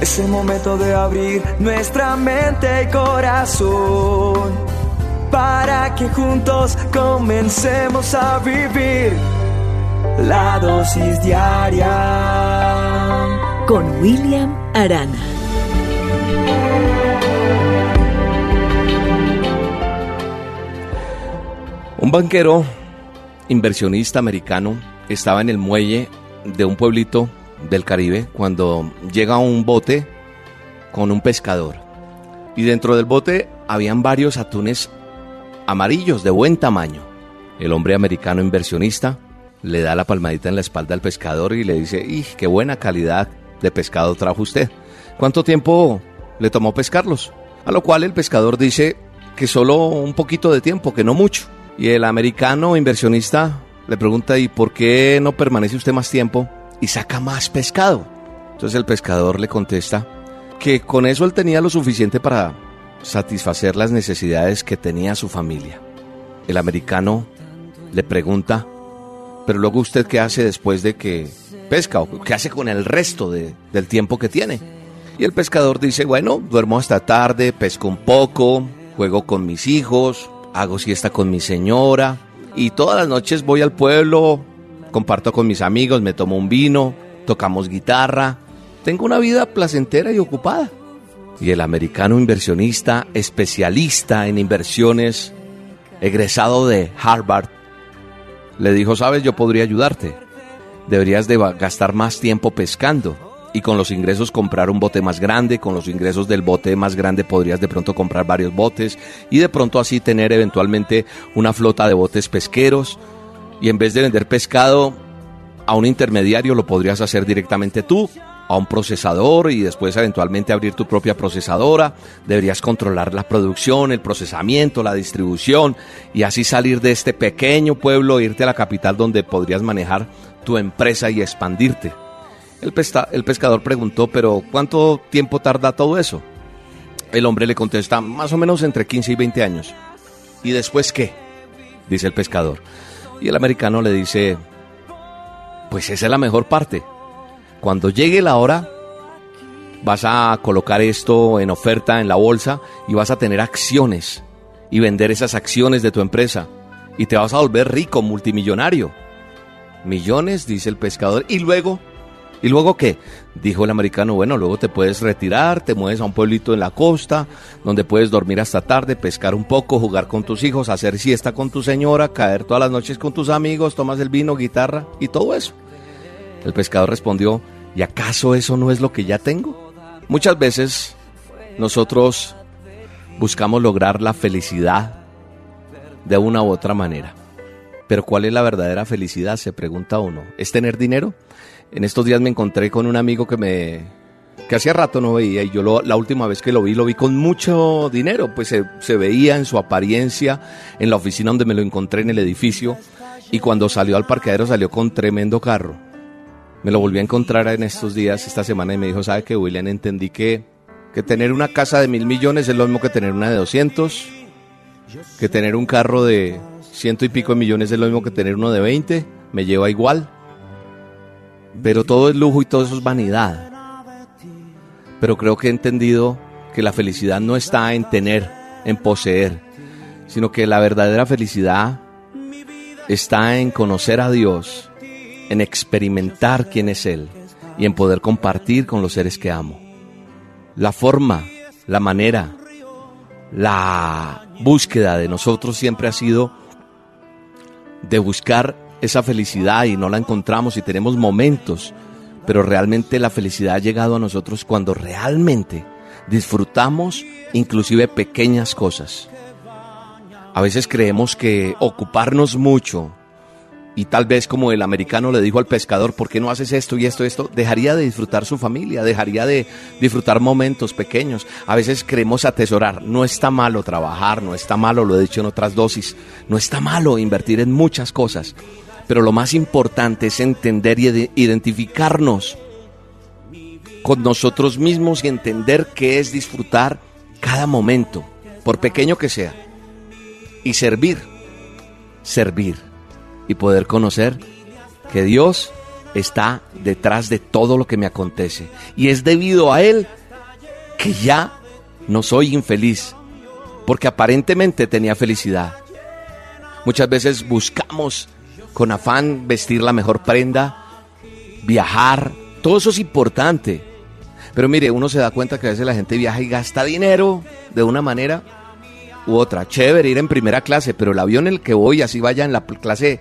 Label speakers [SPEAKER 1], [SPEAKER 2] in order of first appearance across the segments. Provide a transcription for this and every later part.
[SPEAKER 1] Es el momento de abrir nuestra mente y corazón para que juntos comencemos a vivir la dosis diaria
[SPEAKER 2] con William Arana.
[SPEAKER 3] Un banquero inversionista americano estaba en el muelle de un pueblito del Caribe cuando llega un bote con un pescador. Y dentro del bote habían varios atunes amarillos de buen tamaño. El hombre americano inversionista le da la palmadita en la espalda al pescador y le dice, ¡y qué buena calidad de pescado trajo usted! ¿Cuánto tiempo le tomó pescarlos? A lo cual el pescador dice que solo un poquito de tiempo, que no mucho. Y el americano inversionista le pregunta, ¿y por qué no permanece usted más tiempo? Y saca más pescado. Entonces el pescador le contesta que con eso él tenía lo suficiente para satisfacer las necesidades que tenía su familia. El americano le pregunta, pero luego usted qué hace después de que pesca o qué hace con el resto del tiempo que tiene. Y el pescador dice, bueno, duermo hasta tarde, pesco un poco, juego con mis hijos, hago siesta con mi señora y todas las noches voy al pueblo comparto con mis amigos, me tomo un vino, tocamos guitarra. Tengo una vida placentera y ocupada. Y el americano inversionista, especialista en inversiones, egresado de Harvard, le dijo, sabes, yo podría ayudarte. Deberías de gastar más tiempo pescando y con los ingresos comprar un bote más grande, con los ingresos del bote más grande podrías de pronto comprar varios botes y de pronto así tener eventualmente una flota de botes pesqueros y en vez de vender pescado a un intermediario lo podrías hacer directamente tú, a un procesador y después eventualmente abrir tu propia procesadora. Deberías controlar la producción, el procesamiento, la distribución y así salir de este pequeño pueblo irte a la capital donde podrías manejar tu empresa y expandirte. El, el pescador preguntó, pero ¿cuánto tiempo tarda todo eso? El hombre le contesta, más o menos entre 15 y 20 años. ¿Y después qué? Dice el pescador. Y el americano le dice, pues esa es la mejor parte. Cuando llegue la hora, vas a colocar esto en oferta en la bolsa y vas a tener acciones y vender esas acciones de tu empresa. Y te vas a volver rico, multimillonario. Millones, dice el pescador. Y luego ¿Y luego qué? Dijo el americano, bueno, luego te puedes retirar, te mueves a un pueblito en la costa, donde puedes dormir hasta tarde, pescar un poco, jugar con tus hijos, hacer siesta con tu señora, caer todas las noches con tus amigos, tomas el vino, guitarra y todo eso. El pescador respondió, ¿y acaso eso no es lo que ya tengo? Muchas veces nosotros buscamos lograr la felicidad de una u otra manera. Pero ¿cuál es la verdadera felicidad? Se pregunta uno. ¿Es tener dinero? En estos días me encontré con un amigo que me que hacía rato no veía y yo lo, la última vez que lo vi lo vi con mucho dinero, pues se, veía en su apariencia en la oficina donde me lo encontré en el edificio y cuando salió al parqueadero salió con tremendo carro. Me lo volví a encontrar en estos días, esta semana y me dijo, ¿sabe que William? Entendí que, que tener una casa de mil millones es lo mismo que tener una de 200, que tener un carro de ciento y pico de millones es lo mismo que tener uno de 20, me lleva igual pero todo es lujo y todo eso es vanidad. Pero creo que he entendido que la felicidad no está en tener, en poseer, sino que la verdadera felicidad está en conocer a Dios, en experimentar quién es Él y en poder compartir con los seres que amo. La forma, la manera, la búsqueda de nosotros siempre ha sido de buscar esa felicidad y no la encontramos y tenemos momentos, pero realmente la felicidad ha llegado a nosotros cuando realmente disfrutamos inclusive pequeñas cosas. A veces creemos que ocuparnos mucho y tal vez como el americano le dijo al pescador, ¿por qué no haces esto y esto y esto? Dejaría de disfrutar su familia, dejaría de disfrutar momentos pequeños. A veces queremos atesorar. No está malo trabajar, no está malo, lo he dicho en otras dosis, no está malo invertir en muchas cosas. Pero lo más importante es entender y identificarnos con nosotros mismos y entender qué es disfrutar cada momento, por pequeño que sea. Y servir, servir y poder conocer que Dios está detrás de todo lo que me acontece. Y es debido a Él que ya no soy infeliz, porque aparentemente tenía felicidad. Muchas veces buscamos con afán vestir la mejor prenda, viajar, todo eso es importante. Pero mire, uno se da cuenta que a veces la gente viaja y gasta dinero de una manera u otra. Chévere ir en primera clase, pero el avión en el que voy, así vaya en la clase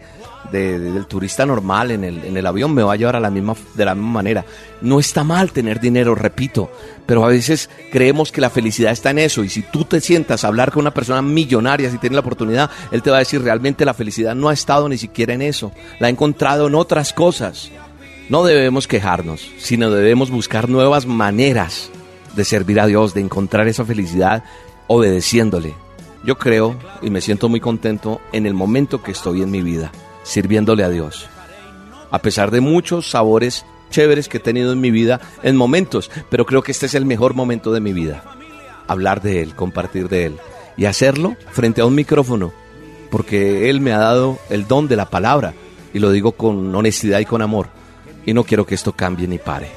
[SPEAKER 3] del turista normal, en el, en el avión, me va a llevar a la misma, de la misma manera. No está mal tener dinero, repito, pero a veces creemos que la felicidad está en eso. Y si tú te sientas a hablar con una persona millonaria, si tienes la oportunidad, él te va a decir realmente la felicidad no ha estado ni siquiera en eso, la ha encontrado en otras cosas. No debemos quejarnos, sino debemos buscar nuevas maneras de servir a Dios, de encontrar esa felicidad obedeciéndole, yo creo y me siento muy contento en el momento que estoy en mi vida, sirviéndole a Dios. A pesar de muchos sabores chéveres que he tenido en mi vida, en momentos, pero creo que este es el mejor momento de mi vida. Hablar de Él, compartir de Él y hacerlo frente a un micrófono, porque Él me ha dado el don de la palabra y lo digo con honestidad y con amor y no quiero que esto cambie ni pare.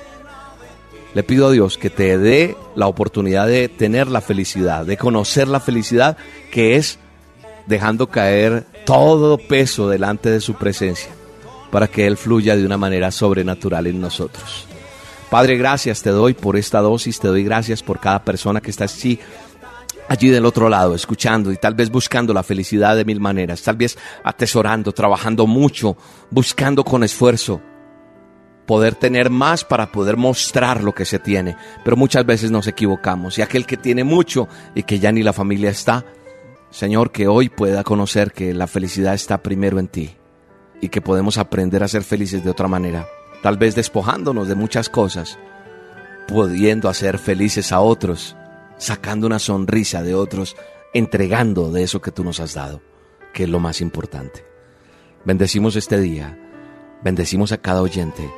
[SPEAKER 3] Le pido a Dios que te dé la oportunidad de tener la felicidad, de conocer la felicidad que es dejando caer todo peso delante de su presencia para que Él fluya de una manera sobrenatural en nosotros. Padre, gracias te doy por esta dosis, te doy gracias por cada persona que está así allí del otro lado, escuchando y tal vez buscando la felicidad de mil maneras, tal vez atesorando, trabajando mucho, buscando con esfuerzo poder tener más para poder mostrar lo que se tiene. Pero muchas veces nos equivocamos y aquel que tiene mucho y que ya ni la familia está, Señor, que hoy pueda conocer que la felicidad está primero en ti y que podemos aprender a ser felices de otra manera, tal vez despojándonos de muchas cosas, pudiendo hacer felices a otros, sacando una sonrisa de otros, entregando de eso que tú nos has dado, que es lo más importante. Bendecimos este día, bendecimos a cada oyente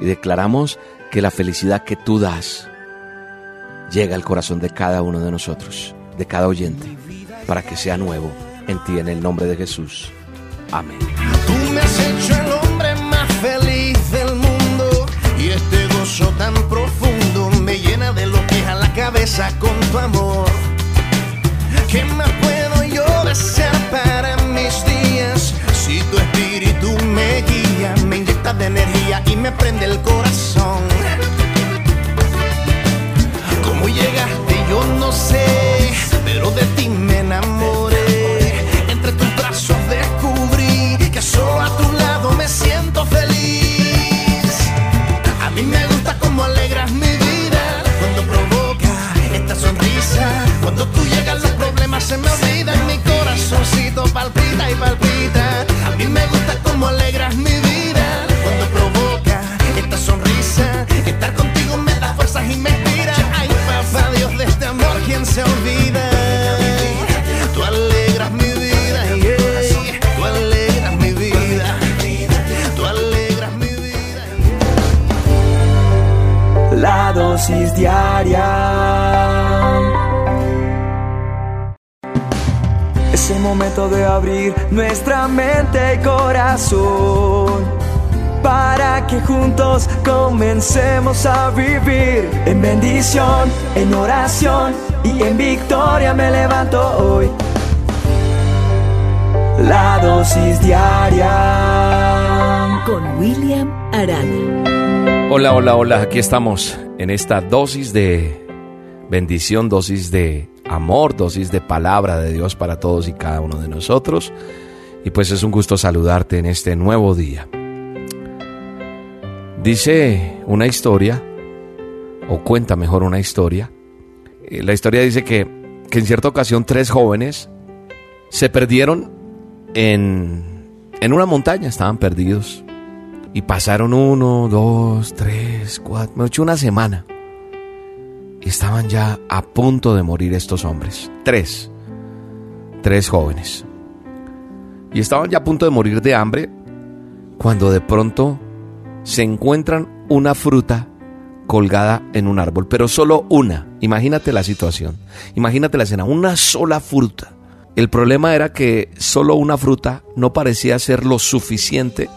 [SPEAKER 3] y declaramos que la felicidad que tú das llega al corazón de cada uno de nosotros, de cada oyente, para que sea nuevo en ti, en el nombre de Jesús. Amén.
[SPEAKER 4] Tú me has hecho el hombre más feliz del mundo y este gozo tan profundo me llena de lo que a la cabeza con tu amor. ¿Qué más puedo yo desear para mis días si tu espíritu me guía, me inyecta de energía y me prende el corazón? ¿Cómo llegaste? Yo no sé, pero de ti Cuando tú llegas los problemas se me olvidan, mi corazoncito palpita y palpita. A mí me gusta cómo alegras mi vida cuando provoca esta sonrisa. Estar contigo me da fuerzas y me inspira. Ay, papá Dios de este amor, ¿quién se olvida? Tú alegras mi vida, tú alegras mi vida, tú alegras mi vida.
[SPEAKER 1] La dosis diaria. Momento de abrir nuestra mente y corazón para que juntos comencemos a vivir en bendición, en oración y en victoria me levanto hoy. La dosis diaria.
[SPEAKER 5] con William Arana.
[SPEAKER 3] Hola, hola, hola, aquí estamos en esta dosis de bendición, dosis de amor, dosis de palabra de Dios para todos y cada uno de nosotros. Y pues es un gusto saludarte en este nuevo día. Dice una historia, o cuenta mejor una historia. eh, La historia dice que, que en cierta ocasión tres jóvenes se perdieron en, en una montaña, estaban perdidos. Y pasaron uno, dos, tres, cuatro, me hecho una semana. Estaban ya a punto de morir estos hombres. Tres. Tres jóvenes. Y estaban ya a punto de morir de hambre cuando de pronto se encuentran una fruta colgada en un árbol, pero solo una. Imagínate la situación. Imagínate la escena, una sola fruta. El problema era que solo una fruta no parecía ser lo suficiente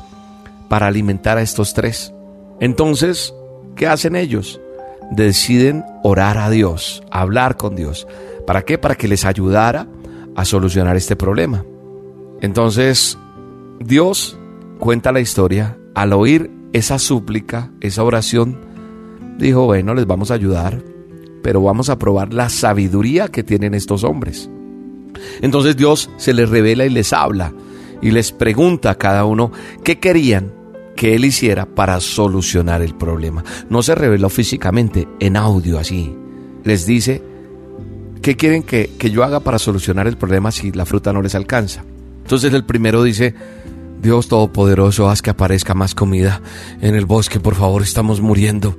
[SPEAKER 3] para alimentar a estos tres. Entonces, ¿qué hacen ellos? Deciden orar a Dios, hablar con Dios. ¿Para qué? Para que les ayudara a solucionar este problema. Entonces, Dios cuenta la historia. Al oír esa súplica, esa oración, dijo, bueno, les vamos a ayudar, pero vamos a probar la sabiduría que tienen estos hombres. Entonces Dios se les revela y les habla y les pregunta a cada uno qué querían que él hiciera para solucionar el problema. No se reveló físicamente, en audio así. Les dice, ¿qué quieren que, que yo haga para solucionar el problema si la fruta no les alcanza? Entonces el primero dice, Dios Todopoderoso, haz que aparezca más comida en el bosque, por favor, estamos muriendo.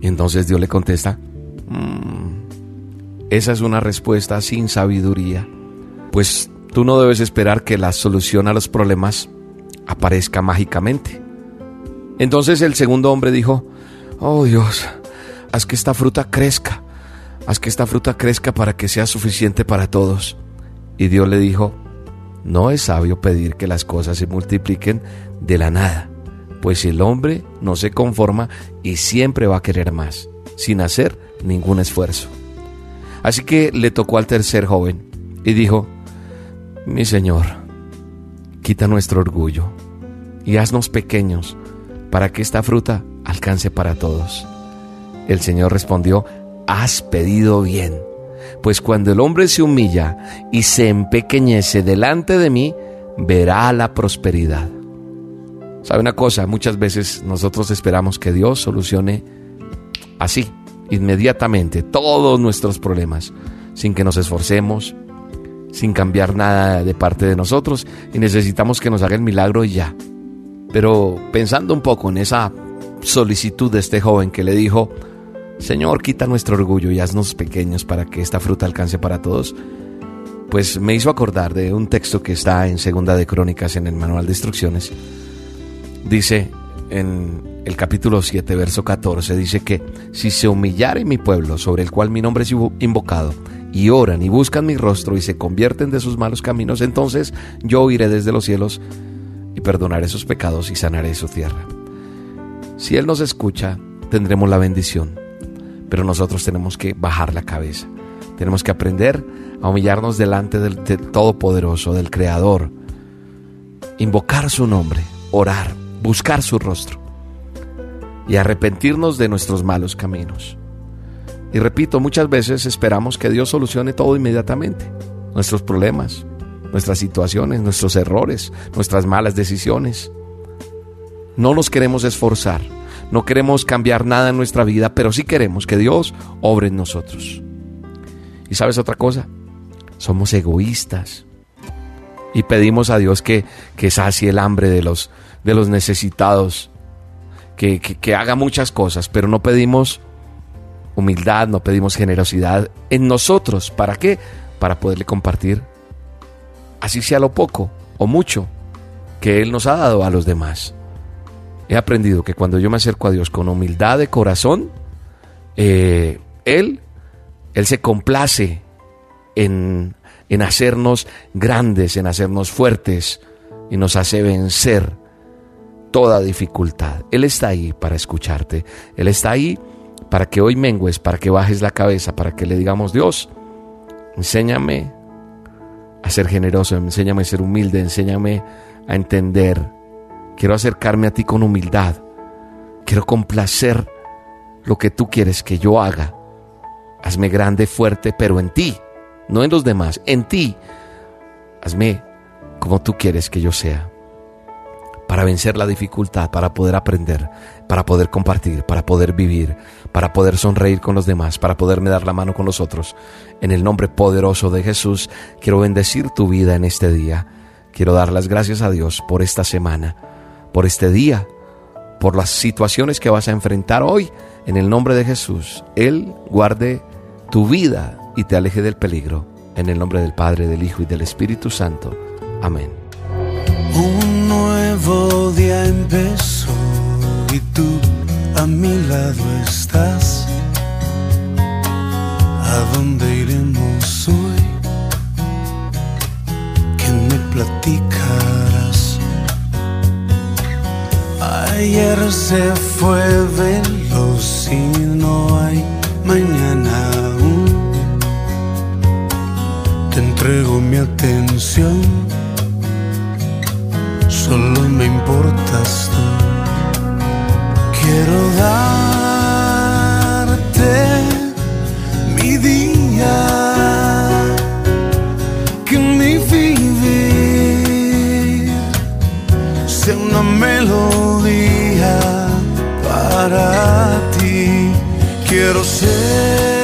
[SPEAKER 3] Y entonces Dios le contesta, mm, esa es una respuesta sin sabiduría, pues tú no debes esperar que la solución a los problemas aparezca mágicamente. Entonces el segundo hombre dijo, oh Dios, haz que esta fruta crezca, haz que esta fruta crezca para que sea suficiente para todos. Y Dios le dijo, no es sabio pedir que las cosas se multipliquen de la nada, pues el hombre no se conforma y siempre va a querer más, sin hacer ningún esfuerzo. Así que le tocó al tercer joven y dijo, mi Señor, quita nuestro orgullo y haznos pequeños para que esta fruta alcance para todos. El Señor respondió, has pedido bien pues cuando el hombre se humilla y se empequeñece delante de mí, verá la prosperidad. ¿Sabe una cosa? Muchas veces nosotros esperamos que Dios solucione así, inmediatamente, todos nuestros problemas, sin que nos esforcemos, sin cambiar nada de parte de nosotros, y necesitamos que nos haga el milagro ya. Pero pensando un poco en esa solicitud de este joven que le dijo, Señor, quita nuestro orgullo y haznos pequeños para que esta fruta alcance para todos. Pues me hizo acordar de un texto que está en Segunda de Crónicas en el manual de instrucciones. Dice en el capítulo 7, verso 14, dice que si se humillare mi pueblo sobre el cual mi nombre es invocado, y oran y buscan mi rostro y se convierten de sus malos caminos, entonces yo iré desde los cielos y perdonaré sus pecados y sanaré su tierra. Si Él nos escucha, tendremos la bendición pero nosotros tenemos que bajar la cabeza. Tenemos que aprender a humillarnos delante del, Todopoderoso, del Creador, invocar su nombre, orar, buscar su rostro y arrepentirnos de nuestros malos caminos. Y repito, muchas veces esperamos que Dios solucione todo inmediatamente, nuestros problemas, nuestras situaciones, nuestros errores, nuestras malas decisiones. No nos queremos esforzar no queremos cambiar nada en nuestra vida, pero sí queremos que Dios obre en nosotros. ¿Y sabes otra cosa? Somos egoístas. Y pedimos a Dios que, que sacie el hambre de los, de los necesitados, que, que haga muchas cosas, pero no pedimos humildad, no pedimos generosidad en nosotros. ¿Para qué? Para poderle compartir, así sea lo poco o mucho, que Él nos ha dado a los demás he aprendido que cuando yo me acerco a Dios con humildad de corazón, eh, Él, Él se complace en, en hacernos grandes, en hacernos fuertes y nos hace vencer toda dificultad. Él está ahí para escucharte. Él está ahí para que hoy mengues, para que bajes la cabeza, para que le digamos, Dios, enséñame a ser generoso, enséñame a ser humilde, enséñame a entender Quiero acercarme a ti con humildad. Quiero complacer lo que tú quieres que yo haga. Hazme grande, fuerte, pero en ti, no en los demás, en ti. Hazme como tú quieres que yo sea. Para vencer la dificultad, para poder aprender, para poder compartir, para poder vivir, para poder sonreír con los demás, para poderme dar la mano con los otros. En el nombre poderoso de Jesús, quiero bendecir tu vida en este día. Quiero dar las gracias a Dios por esta semana por este día, por las situaciones que vas a enfrentar hoy. En el nombre de Jesús, Él guarde tu vida y te aleje del peligro. En el nombre del Padre, del Hijo y del Espíritu Santo. Amén.
[SPEAKER 2] Un nuevo día empezó tú a mi lado estás. ¿A dónde iremos hoy? ¿Qué me platicas?
[SPEAKER 6] ayer se fue veloz y no hay mañana aún. Te entrego mi atención, solo me importas tú. Quiero darte mi día, que mi vivir sea una melodía para ti. Quiero ser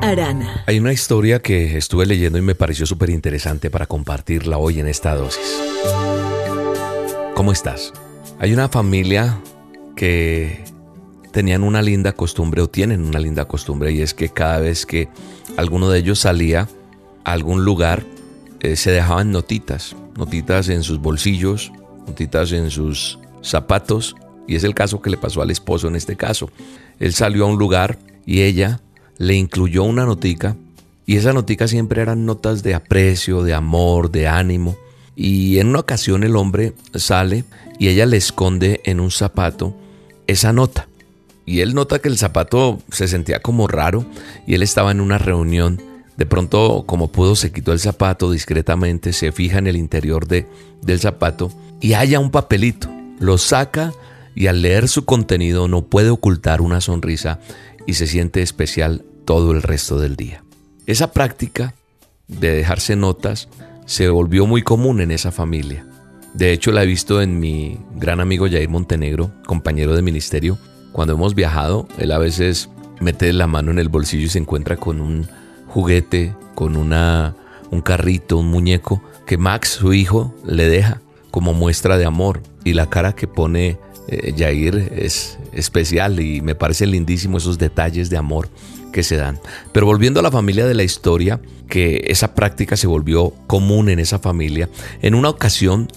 [SPEAKER 5] Arana.
[SPEAKER 3] Hay una historia que estuve leyendo y me pareció súper interesante para compartirla hoy en esta dosis. ¿Cómo estás? Hay una familia que tenían una linda costumbre o tienen una linda costumbre y es que cada vez que alguno de ellos salía a algún lugar eh, se dejaban notitas, notitas en sus bolsillos, notitas en sus zapatos y es el caso que le pasó al esposo en este caso. Él salió a un lugar y ella le incluyó una notica y esa notica siempre eran notas de aprecio, de amor, de ánimo. Y en una ocasión el hombre sale y ella le esconde en un zapato esa nota. Y él nota que el zapato se sentía como raro y él estaba en una reunión. De pronto, como pudo, se quitó el zapato discretamente, se fija en el interior de, del zapato y halla un papelito. Lo saca y al leer su contenido no puede ocultar una sonrisa y se siente especial todo el resto del día. Esa práctica de dejarse notas se volvió muy común en esa familia. De hecho, la he visto en mi gran amigo Jair Montenegro, compañero de ministerio. Cuando hemos viajado, él a veces mete la mano en el bolsillo y se encuentra con un juguete, con una, un carrito, un muñeco que Max, su hijo, le deja como muestra de amor. Y la cara que pone eh, Jair es especial y me parece lindísimo esos detalles de amor que se dan. Pero volviendo a la familia de la historia, que esa práctica se volvió común en esa familia, en una ocasión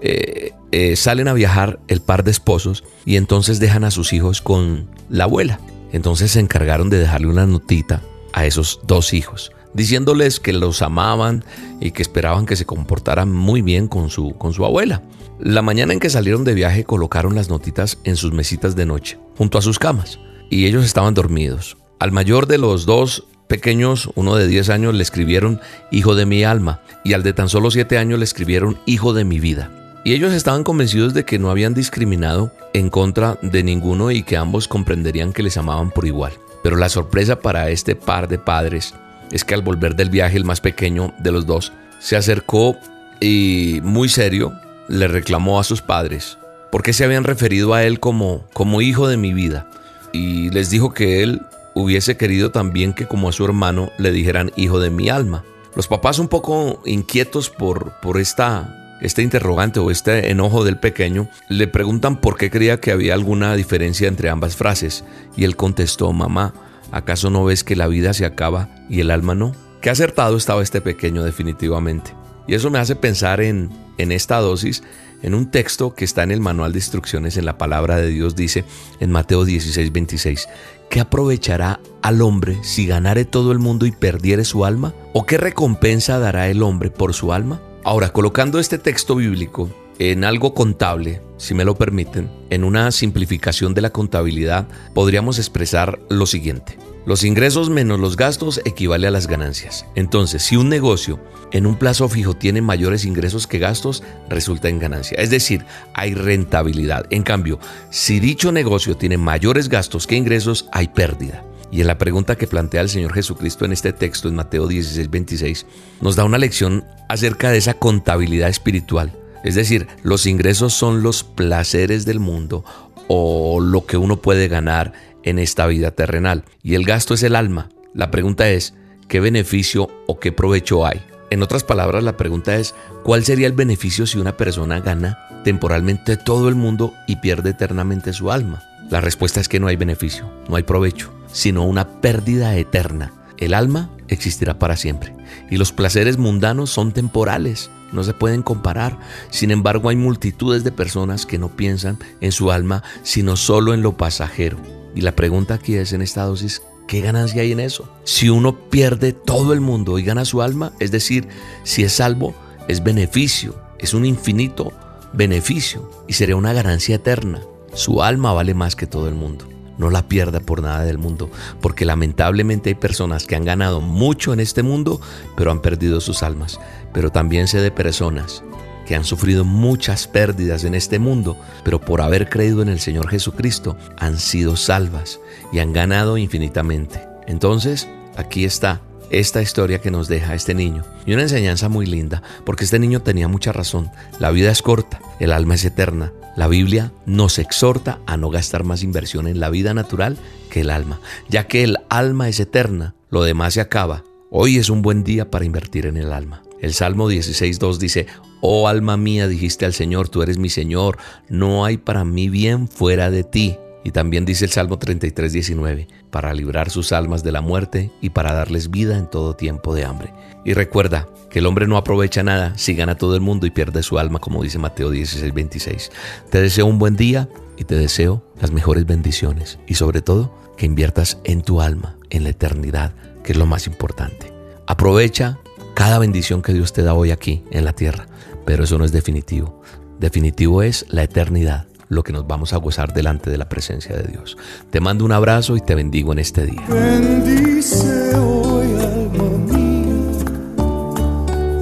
[SPEAKER 3] eh, eh, salen a viajar el par de esposos y entonces dejan a sus hijos con la abuela. Entonces se encargaron de dejarle una notita a esos dos hijos, diciéndoles que los amaban y que esperaban que se comportaran muy bien con su, con su abuela. La mañana en que salieron de viaje colocaron las notitas en sus mesitas de noche, junto a sus camas, y ellos estaban dormidos. Al mayor de los dos pequeños, uno de 10 años, le escribieron Hijo de mi alma, y al de tan solo 7 años le escribieron Hijo de mi vida. Y ellos estaban convencidos de que no habían discriminado en contra de ninguno y que ambos comprenderían que les amaban por igual. Pero la sorpresa para este par de padres es que al volver del viaje el más pequeño de los dos se acercó y muy serio le reclamó a sus padres porque se habían referido a él como, como hijo de mi vida y les dijo que él hubiese querido también que como a su hermano le dijeran hijo de mi alma. Los papás un poco inquietos por, por esta, este interrogante o este enojo del pequeño, le preguntan por qué creía que había alguna diferencia entre ambas frases y él contestó, mamá, ¿acaso no ves que la vida se acaba y el alma no? Qué acertado estaba este pequeño definitivamente. Y eso me hace pensar en, en esta dosis en un texto que está en el manual de instrucciones en la palabra de Dios, dice en Mateo 16, 26, ¿qué aprovechará al hombre si ganare todo el mundo y perdiere su alma? ¿O qué recompensa dará el hombre por su alma? Ahora, colocando este texto bíblico en algo contable, si me lo permiten, en una simplificación de la contabilidad, podríamos expresar lo siguiente. Los ingresos menos los gastos equivale a las ganancias. Entonces, si un negocio en un plazo fijo tiene mayores ingresos que gastos, resulta en ganancia. Es decir, hay rentabilidad. En cambio, si dicho negocio tiene mayores gastos que ingresos, hay pérdida. Y en la pregunta que plantea el Señor Jesucristo en este texto, en Mateo 16, 26, nos da una lección acerca de esa contabilidad espiritual. Es decir, los ingresos son los placeres del mundo o lo que uno puede ganar en esta vida terrenal. Y el gasto es el alma. La pregunta es, ¿qué beneficio o qué provecho hay? En otras palabras, la pregunta es, ¿cuál sería el beneficio si una persona gana temporalmente todo el mundo y pierde eternamente su alma? La respuesta es que no hay beneficio, no hay provecho, sino una pérdida eterna. El alma existirá para siempre y los placeres mundanos son temporales, no se pueden comparar. Sin embargo, hay multitudes de personas que no piensan en su alma, sino solo en lo pasajero. Y la pregunta aquí es en esta dosis, ¿qué ganancia hay en eso? Si uno pierde todo el mundo y gana su alma, es decir, si es salvo, es beneficio, es un infinito beneficio y sería una ganancia eterna. Su alma vale más que todo el mundo. No la pierda por nada del mundo, porque lamentablemente hay personas que han ganado mucho en este mundo, pero han perdido sus almas. Pero también sé de personas que han sufrido muchas pérdidas en este mundo, pero por haber creído en el Señor Jesucristo han sido salvas y han ganado infinitamente. Entonces, aquí está esta historia que nos deja este niño. Y una enseñanza muy linda, porque este niño tenía mucha razón. La vida es corta, el alma es eterna. La Biblia nos exhorta a no gastar más inversión en la vida natural que el alma, ya que el alma es eterna, lo demás se acaba. Hoy es un buen día para invertir en el alma. El Salmo 16.2 dice, Oh alma mía, dijiste al Señor, tú eres mi Señor, no hay para mí bien fuera de ti. Y también dice el Salmo 33, 19, para librar sus almas de la muerte y para darles vida en todo tiempo de hambre. Y recuerda que el hombre no aprovecha nada si gana todo el mundo y pierde su alma, como dice Mateo 16, 26. Te deseo un buen día y te deseo las mejores bendiciones y sobre todo que inviertas en tu alma, en la eternidad, que es lo más importante. Aprovecha cada bendición que Dios te da hoy aquí en la tierra, pero eso no es definitivo. Definitivo es la eternidad lo que nos vamos a gozar delante de la presencia de Dios. Te mando un abrazo y te bendigo en este día.
[SPEAKER 7] Bendice hoy alma mía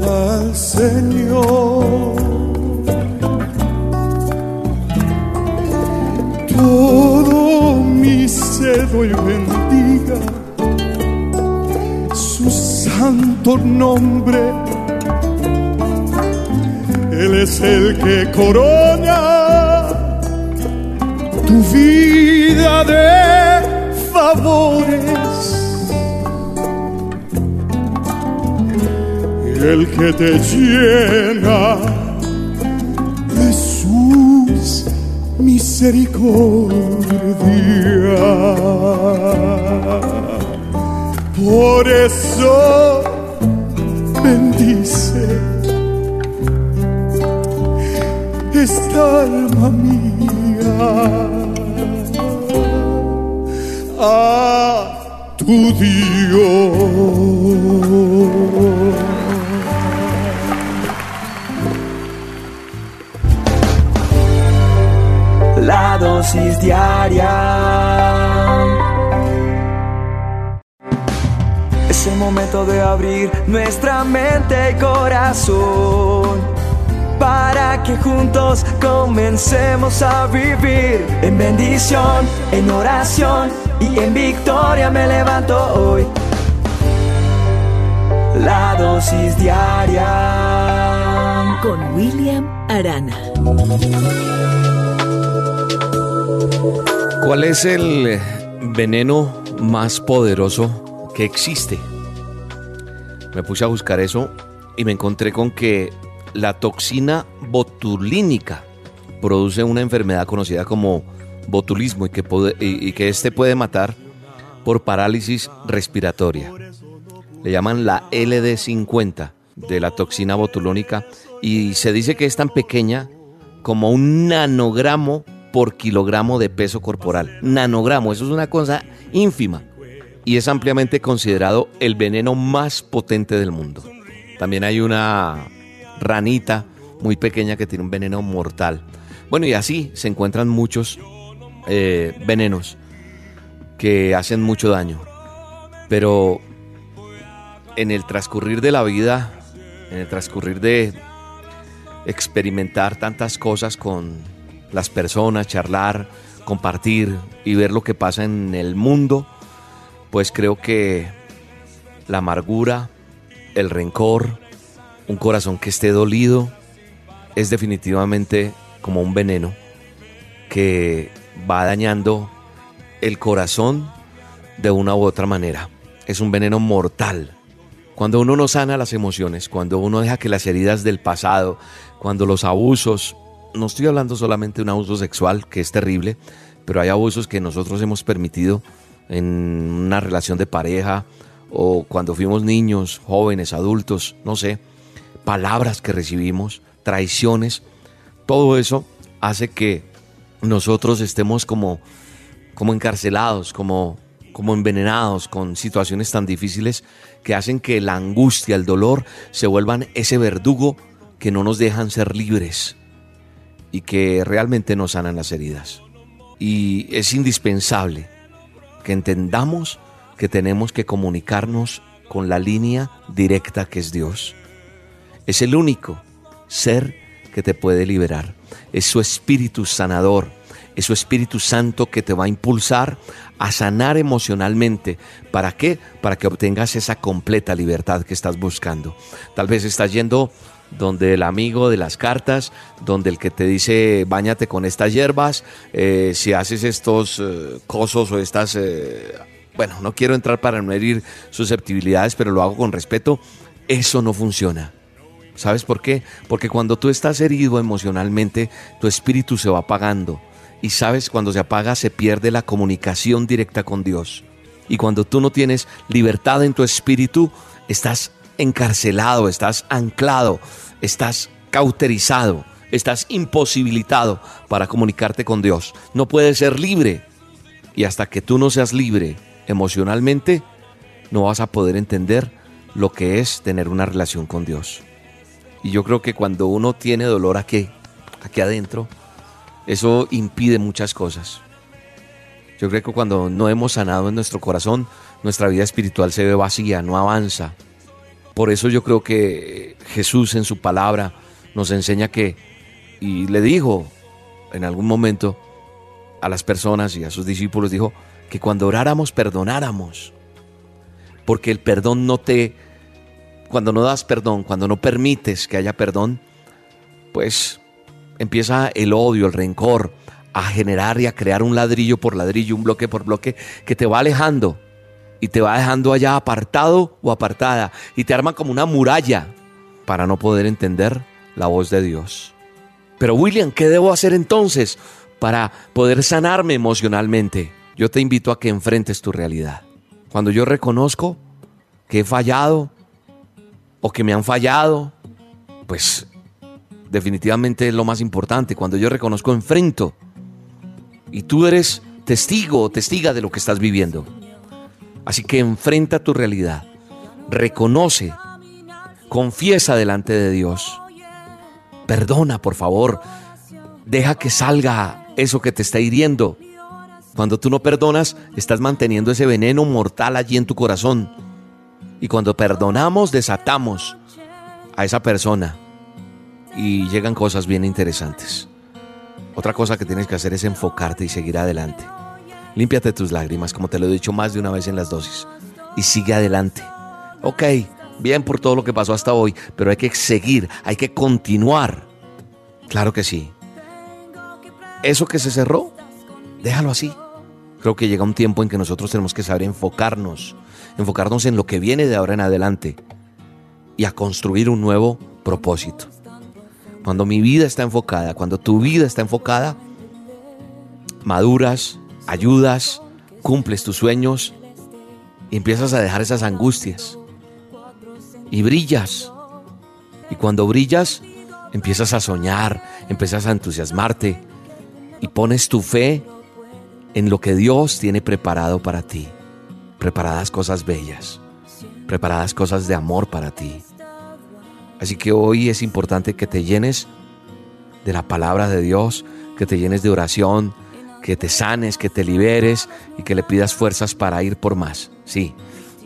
[SPEAKER 7] al Señor. Todo mi ser hoy bendiga su santo nombre. Él es el que corona tu vida de favores. El que te llena de sus misericordia. Por eso bendice esta alma mía a tu Dios.
[SPEAKER 1] La dosis diaria. Es el momento de abrir nuestra mente y corazón para que juntos comencemos a vivir en bendición, en oración y en victoria me levanto hoy. La dosis diaria
[SPEAKER 8] con William Arana.
[SPEAKER 3] ¿Cuál es el veneno más poderoso existe? Me puse a buscar eso y me encontré con que la toxina botulínica produce una enfermedad conocida como botulismo y que, y que este puede matar por parálisis respiratoria. Le llaman la LD50 de la toxina botulónica y se dice que es tan pequeña como un nanogramo por kilogramo de peso corporal. Nanogramo, eso es una cosa ínfima y es ampliamente considerado el veneno más potente del mundo. También hay una ranita muy pequeña que tiene un veneno mortal. Bueno, y así se encuentran muchos eh, venenos que hacen mucho daño. Pero en el transcurrir de la vida, en el transcurrir de experimentar tantas cosas con las personas, charlar, compartir y ver lo que pasa en el mundo, pues creo que la amargura, el rencor, un corazón que esté dolido es definitivamente como un veneno que va dañando el corazón de una u otra manera. Es un veneno mortal. Cuando uno no sana las emociones, cuando uno deja que las heridas del pasado, cuando los abusos, no estoy hablando solamente de un abuso sexual, que es terrible, pero hay abusos que nosotros hemos permitido en una relación de pareja o cuando fuimos niños, jóvenes, adultos, no sé, palabras que recibimos, traiciones, todo eso hace que nosotros estemos como, como encarcelados, como, como envenenados con situaciones tan difíciles que hacen que la angustia, el dolor se vuelvan ese verdugo que no nos dejan ser libres y que realmente nos sanan las heridas. Y es indispensable que entendamos que tenemos que comunicarnos con la línea directa que es Dios. Es el único ser que te puede liberar. Es su espíritu sanador. Es su Espíritu Santo que te va a impulsar a sanar emocionalmente. ¿Para qué? Para que obtengas esa completa libertad que estás buscando. Tal vez estás yendo donde el amigo de las cartas, donde el que te dice bañate con estas hierbas, eh, si haces estos eh, cosos o estas, eh, bueno, no quiero entrar para no herir susceptibilidades, pero lo hago con respeto, eso no funciona. ¿Sabes por qué? Porque cuando tú estás herido emocionalmente, tu espíritu se va apagando. Y sabes, cuando se apaga se pierde la comunicación directa con Dios. Y cuando tú no tienes libertad en tu espíritu, estás encarcelado, estás anclado, estás cauterizado, estás imposibilitado para comunicarte con Dios. No puedes ser libre. Y hasta que tú no seas libre emocionalmente, no vas a poder entender lo que es tener una relación con Dios. Y yo creo que cuando uno tiene dolor aquí, aquí adentro, eso impide muchas cosas. Yo creo que cuando no hemos sanado en nuestro corazón, nuestra vida espiritual se ve vacía, no avanza. Por eso yo creo que Jesús en su palabra nos enseña que, y le dijo en algún momento a las personas y a sus discípulos, dijo que cuando oráramos perdonáramos, porque el perdón no te, cuando no das perdón, cuando no permites que haya perdón, pues empieza el odio, el rencor a generar y a crear un ladrillo por ladrillo, un bloque por bloque, que te va alejando y te va dejando allá apartado o apartada y te arma como una muralla para no poder entender la voz de Dios. Pero William, ¿qué debo hacer entonces para poder sanarme emocionalmente? Yo te invito a que enfrentes tu realidad. Cuando yo reconozco que he fallado o que me han fallado, pues definitivamente es lo más importante. Cuando yo reconozco, enfrento. Y tú eres testigo o testiga de lo que estás viviendo. Así que enfrenta tu realidad, reconoce, confiesa delante de Dios. Perdona, por favor. Deja que salga eso que te está hiriendo. Cuando tú no perdonas, estás manteniendo ese veneno mortal allí en tu corazón. Y cuando perdonamos, desatamos a esa persona. Y llegan cosas bien interesantes. Otra cosa que tienes que hacer es enfocarte y seguir adelante. Límpiate tus lágrimas, como te lo he dicho más de una vez en las dosis, y sigue adelante. Ok, bien por todo lo que pasó hasta hoy, pero hay que seguir, hay que continuar. Claro que sí. Eso que se cerró, déjalo así. Creo que llega un tiempo en que nosotros tenemos que saber enfocarnos, enfocarnos en lo que viene de ahora en adelante y a construir un nuevo propósito. Cuando mi vida está enfocada, cuando tu vida está enfocada, maduras, ayudas, cumples tus sueños y empiezas a dejar esas angustias. Y brillas. Y cuando brillas, empiezas a soñar, empiezas a entusiasmarte y pones tu fe en lo que Dios tiene preparado para ti. Preparadas cosas bellas, preparadas cosas de amor para ti. Así que hoy es importante que te llenes de la palabra de Dios, que te llenes de oración, que te sanes, que te liberes y que le pidas fuerzas para ir por más. Sí,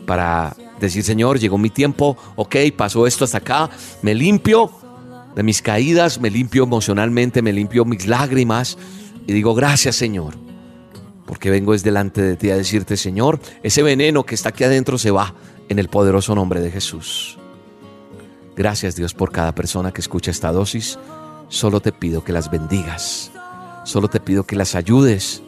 [SPEAKER 3] para decir, Señor, llegó mi tiempo, ok, pasó esto hasta acá, me limpio de mis caídas, me limpio emocionalmente, me limpio mis lágrimas y digo, gracias Señor, porque vengo es delante de ti a decirte, Señor, ese veneno que está aquí adentro se va en el poderoso nombre de Jesús. Gracias Dios por cada persona que escucha esta dosis. Solo te pido que las bendigas Solo te pido que las ayudes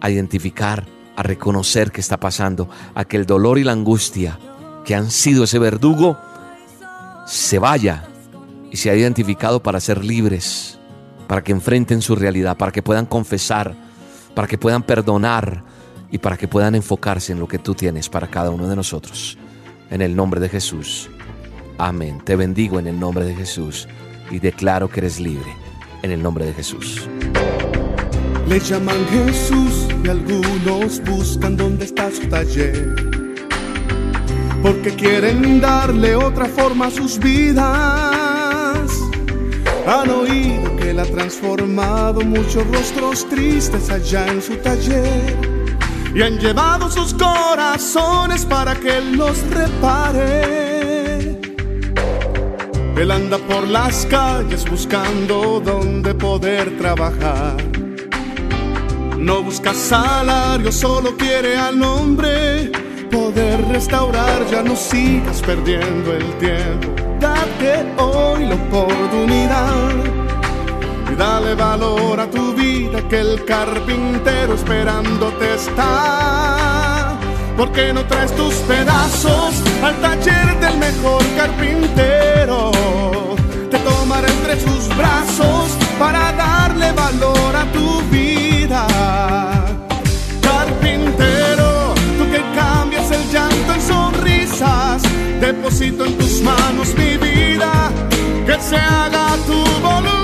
[SPEAKER 3] a identificar, a reconocer qué está pasando, a que el dolor y la angustia que han sido ese verdugo se vaya y se ha identificado para ser libres, para que enfrenten su realidad, para que puedan confesar, para que puedan perdonar y para que puedan enfocarse en lo que tú tienes para cada uno de nosotros. En el nombre de Jesús. Amén. Te bendigo en el nombre de Jesús y declaro que eres libre en el nombre de Jesús.
[SPEAKER 6] Le llaman Jesús y algunos buscan dónde está su taller. Porque quieren darle otra forma a sus vidas. Han oído que él ha transformado muchos rostros tristes allá en su taller. Y han llevado sus corazones para que él los repare. Él anda por las calles buscando dónde poder trabajar. No busca salario, solo quiere al hombre poder restaurar. Ya no sigas perdiendo el tiempo. Date hoy la oportunidad y dale valor a tu vida que el carpintero esperándote está. Porque no traes tus pedazos al taller del mejor carpintero? Te tomará entre sus brazos para darle valor a tu vida. Carpintero, tú que cambias el llanto en sonrisas, deposito en tus manos mi vida, que se haga tu voluntad.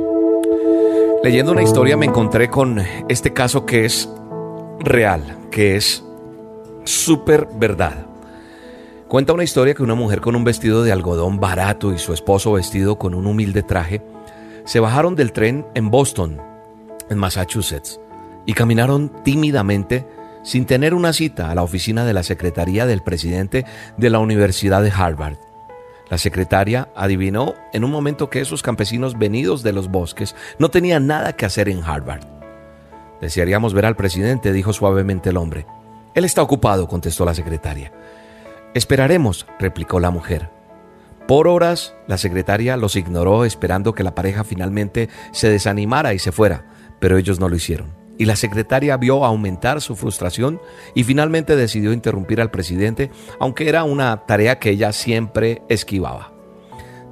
[SPEAKER 3] Leyendo una historia me encontré con este caso que es real, que es súper verdad. Cuenta una historia que una mujer con un vestido de algodón barato y su esposo vestido con un humilde traje se bajaron del tren en Boston, en Massachusetts, y caminaron tímidamente sin tener una cita a la oficina de la Secretaría del presidente de la Universidad de Harvard. La secretaria adivinó en un momento que esos campesinos venidos de los bosques no tenían nada que hacer en Harvard. Desearíamos ver al presidente, dijo suavemente el hombre. Él está ocupado, contestó la secretaria. Esperaremos, replicó la mujer. Por horas, la secretaria los ignoró esperando que la pareja finalmente se desanimara y se fuera, pero ellos no lo hicieron. Y la secretaria vio aumentar su frustración y finalmente decidió interrumpir al presidente, aunque era una tarea que ella siempre esquivaba.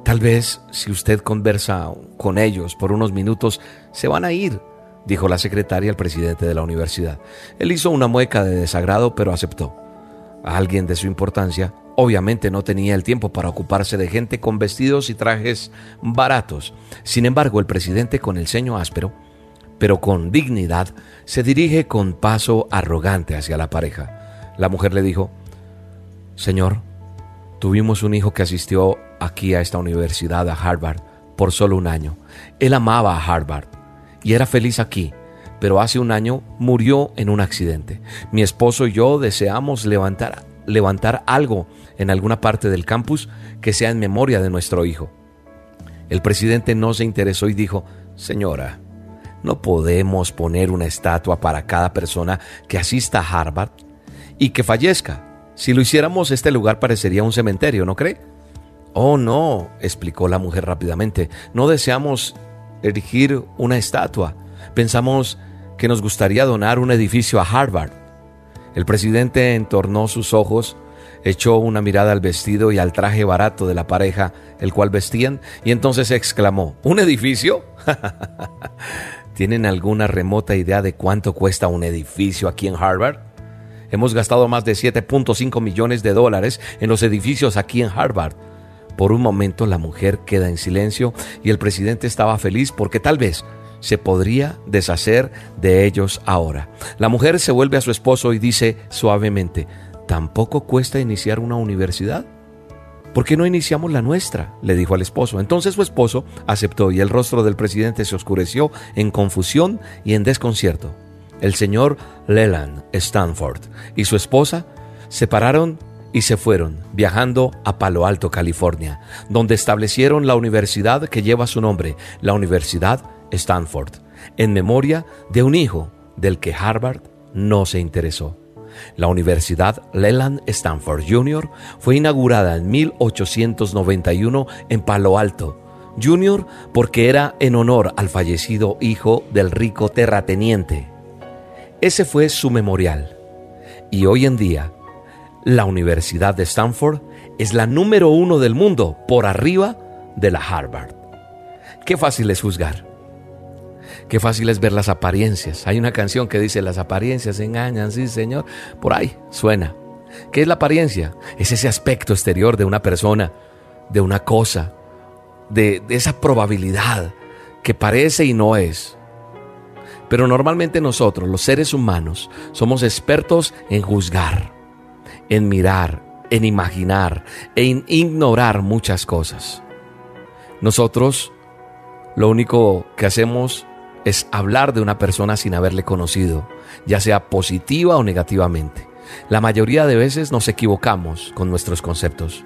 [SPEAKER 3] Tal vez si usted conversa con ellos por unos minutos, se van a ir, dijo la secretaria al presidente de la universidad. Él hizo una mueca de desagrado, pero aceptó. A alguien de su importancia, obviamente no tenía el tiempo para ocuparse de gente con vestidos y trajes baratos. Sin embargo, el presidente con el ceño áspero, pero con dignidad, se dirige con paso arrogante hacia la pareja. La mujer le dijo, Señor, tuvimos un hijo que asistió aquí a esta universidad, a Harvard, por solo un año. Él amaba a Harvard y era feliz aquí, pero hace un año murió en un accidente. Mi esposo y yo deseamos levantar, levantar algo en alguna parte del campus que sea en memoria de nuestro hijo. El presidente no se interesó y dijo, Señora, no podemos poner una estatua para cada persona que asista a Harvard y que fallezca. Si lo hiciéramos, este lugar parecería un cementerio, ¿no cree? Oh, no, explicó la mujer rápidamente. No deseamos erigir una estatua. Pensamos que nos gustaría donar un edificio a Harvard. El presidente entornó sus ojos, echó una mirada al vestido y al traje barato de la pareja, el cual vestían, y entonces exclamó, ¿Un edificio? ¿Tienen alguna remota idea de cuánto cuesta un edificio aquí en Harvard? Hemos gastado más de 7.5 millones de dólares en los edificios aquí en Harvard. Por un momento la mujer queda en silencio y el presidente estaba feliz porque tal vez se podría deshacer de ellos ahora. La mujer se vuelve a su esposo y dice suavemente, ¿tampoco cuesta iniciar una universidad? ¿Por qué no iniciamos la nuestra? le dijo al esposo. Entonces su esposo aceptó y el rostro del presidente se oscureció en confusión y en desconcierto. El señor Leland Stanford y su esposa se pararon y se fueron, viajando a Palo Alto, California, donde establecieron la universidad que lleva su nombre, la Universidad Stanford, en memoria de un hijo del que Harvard no se interesó. La Universidad Leland Stanford Jr. fue inaugurada en 1891 en Palo Alto. Jr. porque era en honor al fallecido hijo del rico terrateniente. Ese fue su memorial. Y hoy en día, la Universidad de Stanford es la número uno del mundo por arriba de la Harvard. Qué fácil es juzgar. Qué fácil es ver las apariencias. Hay una canción que dice, las apariencias engañan, sí Señor. Por ahí suena. ¿Qué es la apariencia? Es ese aspecto exterior de una persona, de una cosa, de, esa probabilidad que parece y no es. Pero normalmente nosotros, los seres humanos, somos expertos en juzgar, en mirar, en imaginar, en ignorar muchas cosas. Nosotros lo único que hacemos es hablar de una persona sin haberle conocido, ya sea positiva o negativamente. La mayoría de veces nos equivocamos con nuestros conceptos.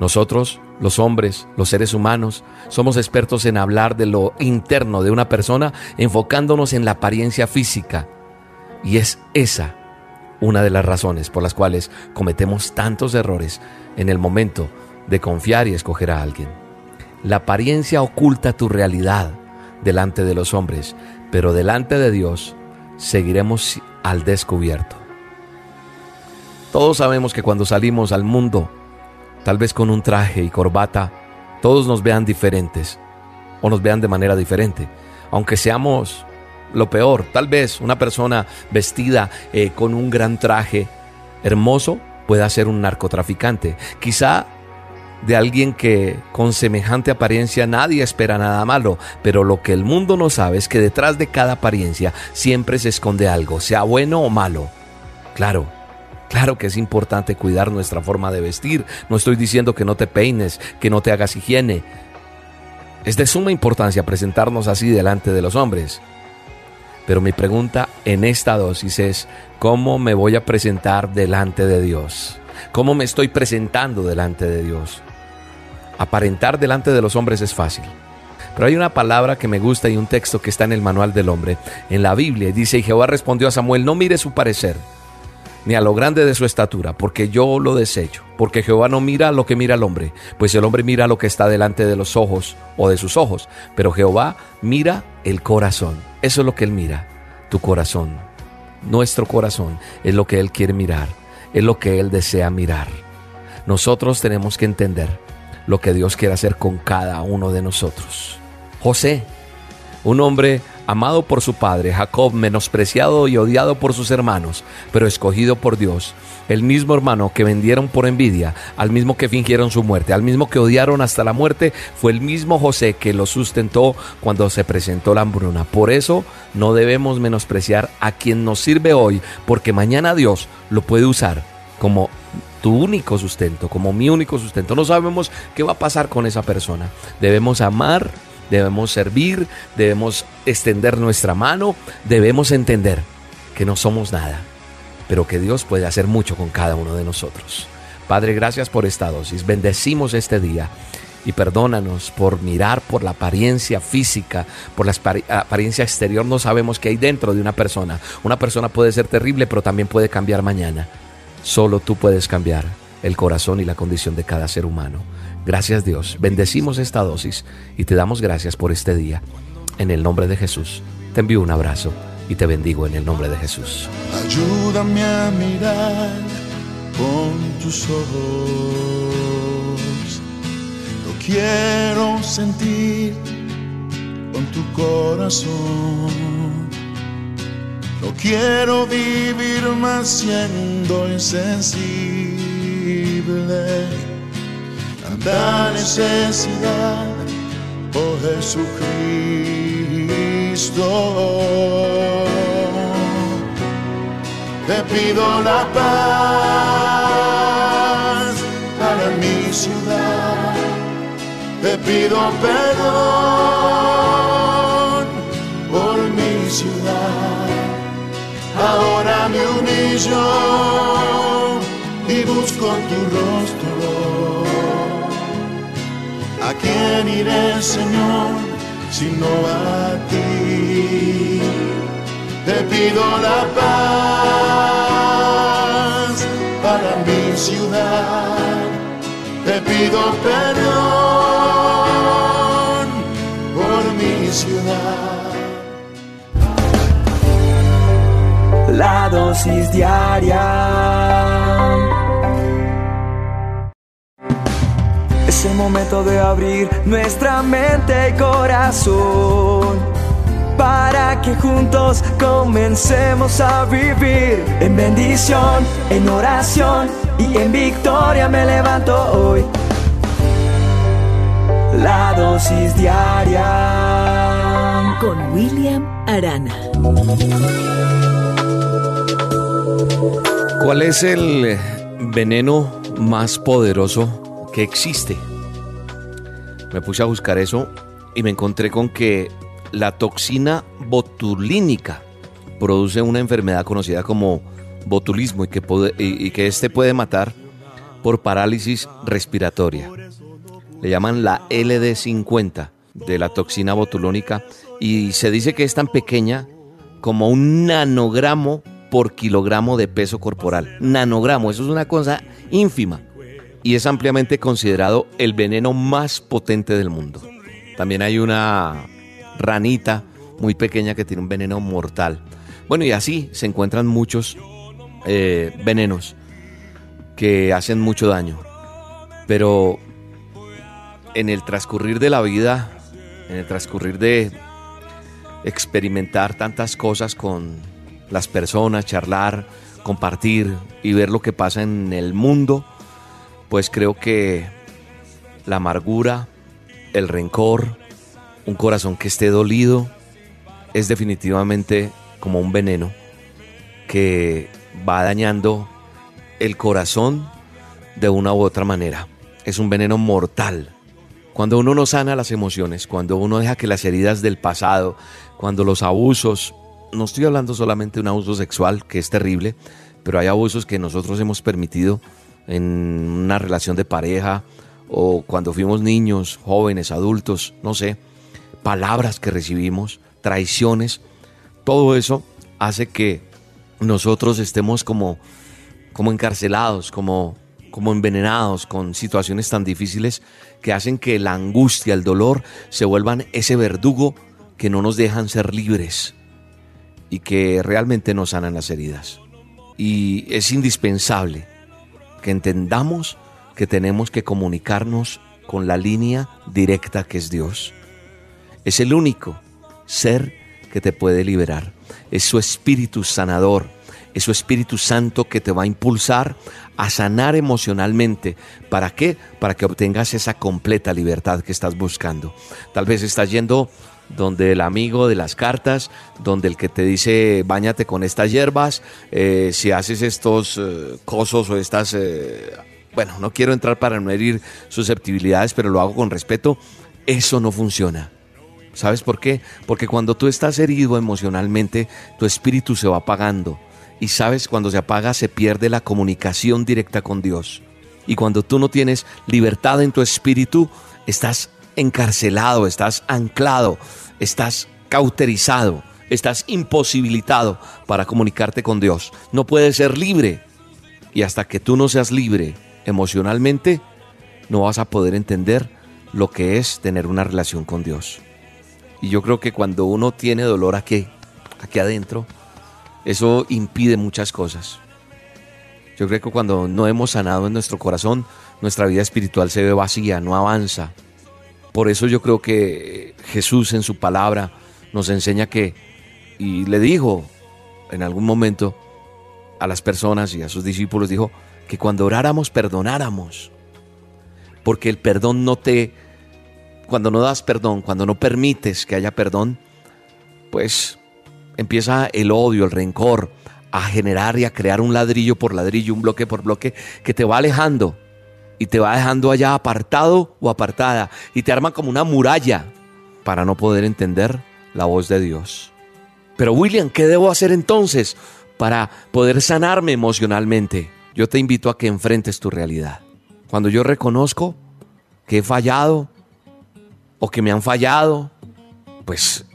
[SPEAKER 3] Nosotros, los hombres, los seres humanos, somos expertos en hablar de lo interno de una persona enfocándonos en la apariencia física. Y es esa una de las razones por las cuales cometemos tantos errores en el momento de confiar y escoger a alguien. La apariencia oculta tu realidad delante de los hombres, pero delante de Dios seguiremos al descubierto. Todos sabemos que cuando salimos al mundo, tal vez con un traje y corbata, todos nos vean diferentes o nos vean de manera diferente, aunque seamos lo peor, tal vez una persona vestida eh, con un gran traje hermoso pueda ser un narcotraficante. Quizá de alguien que con semejante apariencia nadie espera nada malo, pero lo que el mundo no sabe es que detrás de cada apariencia siempre se esconde algo, sea bueno o malo. Claro, Claro que es importante cuidar nuestra forma de vestir. No estoy diciendo que no te peines, que no te hagas higiene. Es de suma importancia presentarnos así delante de los hombres. Pero mi pregunta en esta dosis es, ¿cómo me voy a presentar delante de Dios? ¿Cómo me estoy presentando delante de Dios? Aparentar delante de los hombres es fácil. Pero hay una palabra que me gusta y un texto que está en el manual del hombre, en la Biblia, y dice, y Jehová respondió a Samuel, no mire su parecer, ni a lo grande de su estatura, porque yo lo desecho, porque Jehová no mira lo que mira el hombre, pues el hombre mira lo que está delante de los ojos o de sus ojos, pero Jehová mira el corazón. Eso es lo que Él mira, tu corazón. Nuestro corazón es lo que Él quiere mirar, es lo que Él desea mirar. Nosotros tenemos que entender lo que Dios quiere hacer con cada uno de nosotros. José, un hombre amado por su padre, Jacob, menospreciado y odiado por sus hermanos, pero escogido por Dios, el mismo hermano que vendieron por envidia, al mismo que fingieron su muerte, al mismo que odiaron hasta la muerte, fue el mismo José que lo sustentó cuando se presentó la hambruna. Por eso no debemos menospreciar a quien nos sirve hoy, porque mañana Dios lo puede usar como tu único sustento, como mi único sustento. No sabemos qué va a pasar con esa persona. Debemos amar, debemos servir, debemos extender nuestra mano, debemos entender que no somos nada, pero que Dios puede hacer mucho con cada uno de nosotros. Padre, gracias por esta dosis. Bendecimos este día y perdónanos por mirar por la apariencia física, por la apariencia exterior. No sabemos qué hay dentro de una persona. Una persona puede ser terrible, pero también puede cambiar mañana. Solo tú puedes cambiar el corazón y la condición de cada ser humano. Gracias Dios. Bendecimos esta dosis y te damos gracias por este día. En el nombre de Jesús. Te envío un abrazo y te bendigo en el nombre de Jesús.
[SPEAKER 2] Ayúdame a mirar con tus ojos. Lo quiero sentir con tu corazón. No quiero vivir más siendo insensible. Tanta necesidad, oh Jesucristo. Te pido la paz para mi ciudad pido perdón por mi ciudad. Ahora me humillo y busco tu rostro. ¿A quién iré, Señor, sino a ti? Te pido la paz para mi ciudad. Te pido perdón por mi ciudad.
[SPEAKER 1] La dosis diaria el momento de abrir nuestra mente y corazón para que juntos comencemos a vivir en bendición, en oración y en victoria me levanto hoy. La dosis diaria
[SPEAKER 5] con William Arana.
[SPEAKER 3] ¿Cuál es el veneno más poderoso que existe? Me puse a buscar eso y me encontré con que la toxina botulínica produce una enfermedad conocida como botulismo y que, este puede matar por parálisis respiratoria. Le llaman la LD50 de la toxina botulónica y se dice que es tan pequeña como un nanogramo por kilogramo de peso corporal. Nanogramo, eso es una cosa ínfima y es ampliamente considerado el veneno más potente del mundo. También hay una ranita muy pequeña que tiene un veneno mortal. Bueno, y así se encuentran muchos eh, venenos que hacen mucho daño. Pero en el transcurrir de la vida, en el transcurrir de experimentar tantas cosas con las personas, charlar, compartir y ver lo que pasa en el mundo, pues creo que la amargura, el rencor, un corazón que esté dolido, es definitivamente como un veneno que va dañando el corazón de una u otra manera. Es un veneno mortal. Cuando uno no sana las emociones, cuando uno deja que las heridas del pasado, cuando los abusos, no estoy hablando solamente de un abuso sexual, que es terrible, pero hay abusos que nosotros hemos permitido en una relación de pareja o cuando fuimos niños, jóvenes, adultos, no sé, palabras que recibimos, traiciones, todo eso hace que nosotros estemos como, como encarcelados, como, como envenenados con situaciones tan difíciles que hacen que la angustia, el dolor se vuelvan ese verdugo que no nos dejan ser libres y que realmente nos sanan las heridas. Y es indispensable que entendamos que tenemos que comunicarnos con la línea directa que es Dios. Es el único ser que te puede liberar. Es su espíritu sanador. Es su Espíritu Santo que te va a impulsar a sanar emocionalmente. ¿Para qué? Para que obtengas esa completa libertad que estás buscando. Tal vez estás yendo donde el amigo de las cartas, donde el que te dice bañate con estas hierbas, eh, si haces estos eh, cosos o estas... eh, bueno, no quiero entrar para no herir susceptibilidades, pero lo hago con respeto. Eso no funciona. ¿Sabes por qué? Porque cuando tú estás herido emocionalmente, tu espíritu se va apagando. Y sabes, cuando se apaga se pierde la comunicación directa con Dios. Y cuando tú no tienes libertad en tu espíritu, estás encarcelado, estás anclado, estás cauterizado, estás imposibilitado para comunicarte con Dios. No puedes ser libre. Y hasta que tú no seas libre emocionalmente, no vas a poder entender lo que es tener una relación con Dios. Y yo creo que cuando uno tiene dolor aquí, aquí adentro, eso impide muchas cosas. Yo creo que cuando no hemos sanado en nuestro corazón, nuestra vida espiritual se ve vacía, no avanza. Por eso yo creo que Jesús en su palabra nos enseña que, y le dijo en algún momento a las personas y a sus discípulos, dijo que cuando oráramos perdonáramos. Porque el perdón no te, cuando no das perdón, cuando no permites que haya perdón, pues empieza el odio, el rencor a generar y a crear un ladrillo por ladrillo, un bloque por bloque que te va alejando y te va dejando allá apartado o apartada y te arma como una muralla para no poder entender la voz de Dios. Pero William, ¿qué debo hacer entonces para poder sanarme emocionalmente? Yo te invito a que enfrentes tu realidad. Cuando yo reconozco que he fallado o que me han fallado, pues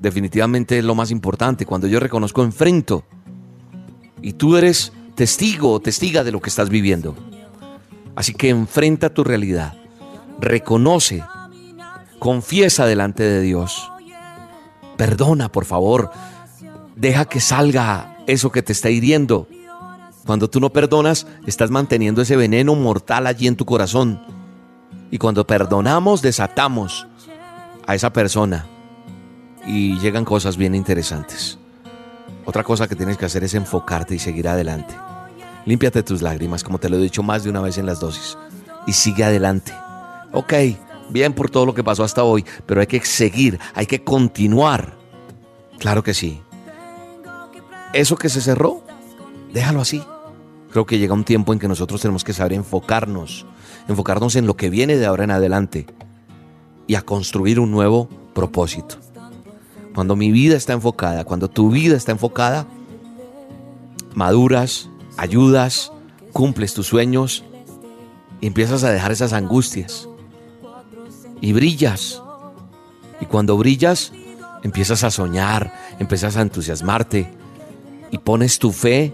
[SPEAKER 3] definitivamente es lo más importante. Cuando yo reconozco, enfrento. Y tú eres testigo o testiga de lo que estás viviendo. Así que enfrenta tu realidad. Reconoce. Confiesa delante de Dios. Perdona, por favor. Deja que salga eso que te está hiriendo. Cuando tú no perdonas, estás manteniendo ese veneno mortal allí en tu corazón. Y cuando perdonamos, desatamos a esa persona. Y llegan cosas bien interesantes. Otra cosa que tienes que hacer es enfocarte y seguir adelante. Límpiate tus lágrimas, como te lo he dicho más de una vez en las dosis. Y sigue adelante. Ok, bien por todo lo que pasó hasta hoy, pero hay que seguir, hay que continuar. Claro que sí. Eso que se cerró, déjalo así. Creo que llega un tiempo en que nosotros tenemos que saber enfocarnos, enfocarnos en lo que viene de ahora en adelante y a construir un nuevo propósito. Cuando mi vida está enfocada, cuando tu vida está enfocada, maduras, ayudas, cumples tus sueños y empiezas a dejar esas angustias. Y brillas. Y cuando brillas, empiezas a soñar, empiezas a entusiasmarte y pones tu fe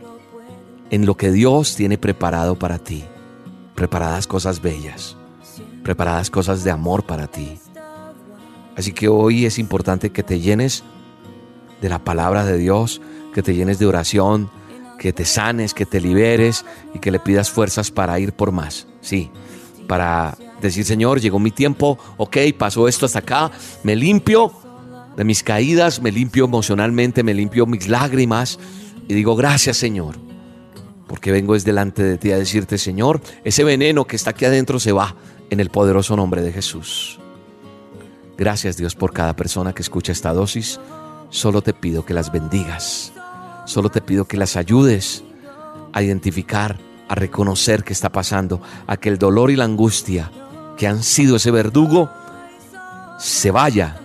[SPEAKER 3] en lo que Dios tiene preparado para ti. Preparadas cosas bellas, preparadas cosas de amor para ti. Así que hoy es importante que te llenes de la palabra de Dios, que te llenes de oración, que te sanes, que te liberes y que le pidas fuerzas para ir por más. Sí, para decir, Señor, llegó mi tiempo, ok, pasó esto hasta acá, me limpio de mis caídas, me limpio emocionalmente, me limpio mis lágrimas y digo, gracias Señor, porque vengo delante de ti a decirte, Señor, ese veneno que está aquí adentro se va en el poderoso nombre de Jesús. Gracias Dios por cada persona que escucha esta dosis. Solo te pido que las bendigas. Solo te pido que las ayudes a identificar, a reconocer qué está pasando, a que el dolor y la angustia que han sido ese verdugo se vaya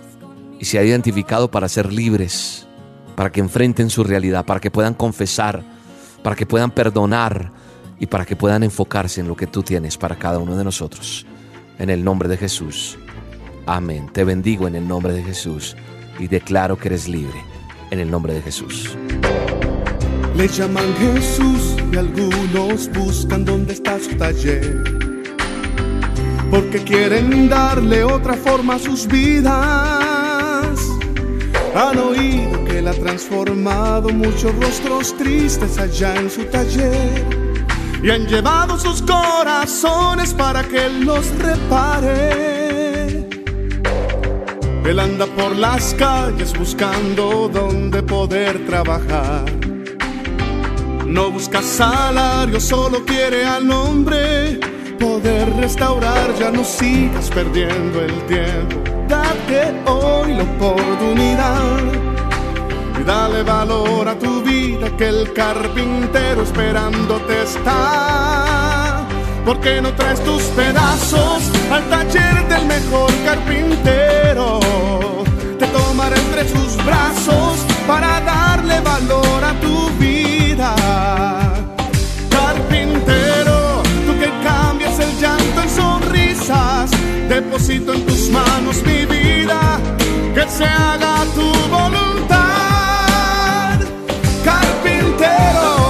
[SPEAKER 3] y se ha identificado para ser libres, para que enfrenten su realidad, para que puedan confesar, para que puedan perdonar y para que puedan enfocarse en lo que tú tienes para cada uno de nosotros. En el nombre de Jesús. Amén. Te bendigo en el nombre de Jesús y declaro que eres libre en el nombre de Jesús.
[SPEAKER 6] Le llaman Jesús y algunos buscan dónde está su taller. Porque quieren darle otra forma a sus vidas. Han oído que él ha transformado muchos rostros tristes allá en su taller. Y han llevado sus corazones para que él los repare. Él anda por las calles buscando dónde poder trabajar. No busca salario, solo quiere al hombre poder restaurar. Ya no sigas perdiendo el tiempo. Date hoy la oportunidad y dale valor a tu vida que el carpintero esperándote está. Porque no traes tus pedazos al taller del mejor carpintero? Te tomará entre sus brazos para darle valor a tu vida. Carpintero, tú que cambias el llanto en sonrisas, deposito en tus manos mi vida, que se haga tu voluntad. Carpintero.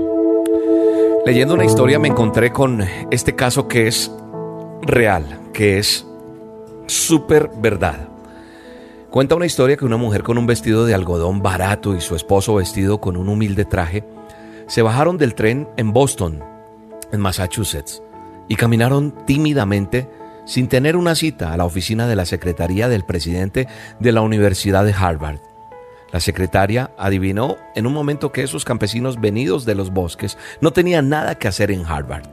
[SPEAKER 3] Leyendo una historia me encontré con este caso que es real, que es súper verdad. Cuenta una historia que una mujer con un vestido de algodón barato y su esposo vestido con un humilde traje Se bajaron del tren en Boston, en Massachusetts, y caminaron tímidamente sin tener una cita a la oficina de la secretaría del presidente de la Universidad de Harvard. La secretaria adivinó en un momento que esos campesinos venidos de los bosques no tenían nada que hacer en Harvard.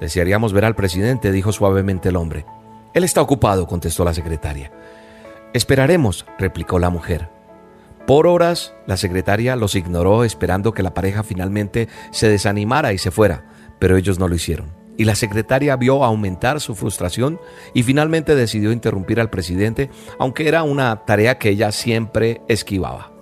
[SPEAKER 3] Desearíamos ver al presidente, dijo suavemente el hombre. Él está ocupado, contestó la secretaria. Esperaremos, replicó la mujer. Por horas, la secretaria los ignoró esperando que la pareja finalmente se desanimara y se fuera, pero ellos no lo hicieron. Y la secretaria vio aumentar su frustración y finalmente decidió interrumpir al presidente, aunque era una tarea que ella siempre esquivaba.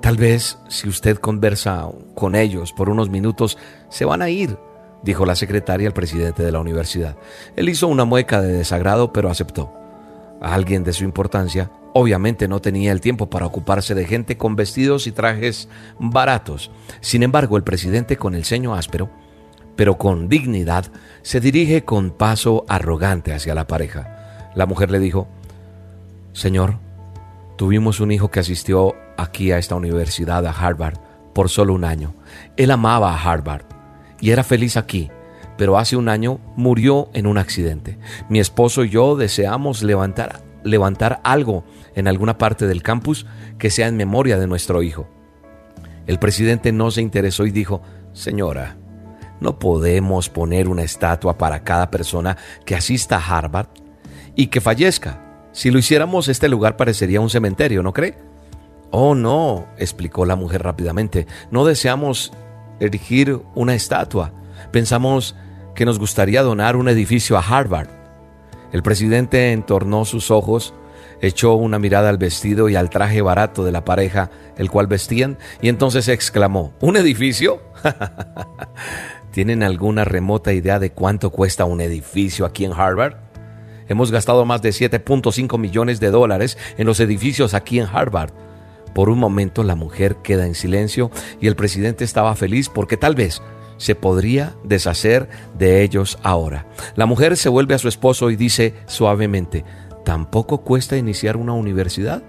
[SPEAKER 3] Tal vez si usted conversa con ellos por unos minutos, se van a ir, dijo la secretaria al presidente de la universidad. Él hizo una mueca de desagrado, pero aceptó. A alguien de su importancia, obviamente no tenía el tiempo para ocuparse de gente con vestidos y trajes baratos. Sin embargo, el presidente, con el ceño áspero, pero con dignidad, se dirige con paso arrogante hacia la pareja. La mujer le dijo, Señor, tuvimos un hijo que asistió aquí a esta universidad, a Harvard, por solo un año. Él amaba a Harvard y era feliz aquí, pero hace un año murió en un accidente. Mi esposo y yo deseamos levantar, levantar algo en alguna parte del campus que sea en memoria de nuestro hijo. El presidente no se interesó y dijo, Señora, no podemos poner una estatua para cada persona que asista a Harvard y que fallezca. Si lo hiciéramos, este lugar parecería un cementerio, ¿no cree? Oh, no, explicó la mujer rápidamente. No deseamos erigir una estatua. Pensamos que nos gustaría donar un edificio a Harvard. El presidente entornó sus ojos, echó una mirada al vestido y al traje barato de la pareja, el cual vestían, y entonces exclamó, ¿Un edificio? ¿Tienen alguna remota idea de cuánto cuesta un edificio aquí en Harvard? Hemos gastado más de 7.5 millones de dólares en los edificios aquí en Harvard. Por un momento la mujer queda en silencio y el presidente estaba feliz porque tal vez se podría deshacer de ellos ahora. La mujer se vuelve a su esposo y dice suavemente, ¿tampoco cuesta iniciar una universidad?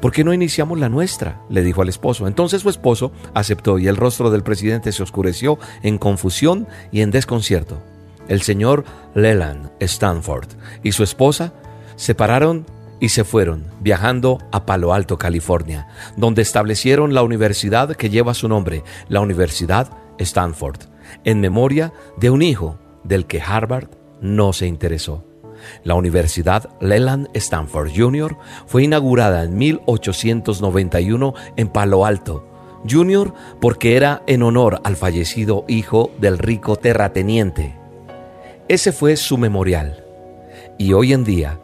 [SPEAKER 3] ¿Por qué no iniciamos la nuestra? le dijo al esposo. Entonces su esposo aceptó y el rostro del presidente se oscureció en confusión y en desconcierto. El señor Leland Stanford y su esposa se pararon y se fueron, viajando a Palo Alto, California, donde establecieron la universidad que lleva su nombre, la Universidad Stanford, en memoria de un hijo del que Harvard no se interesó. La Universidad Leland Stanford Jr. fue inaugurada en 1891 en Palo Alto, Jr. porque era en honor al fallecido hijo del rico terrateniente. Ese fue su memorial. Y hoy en día,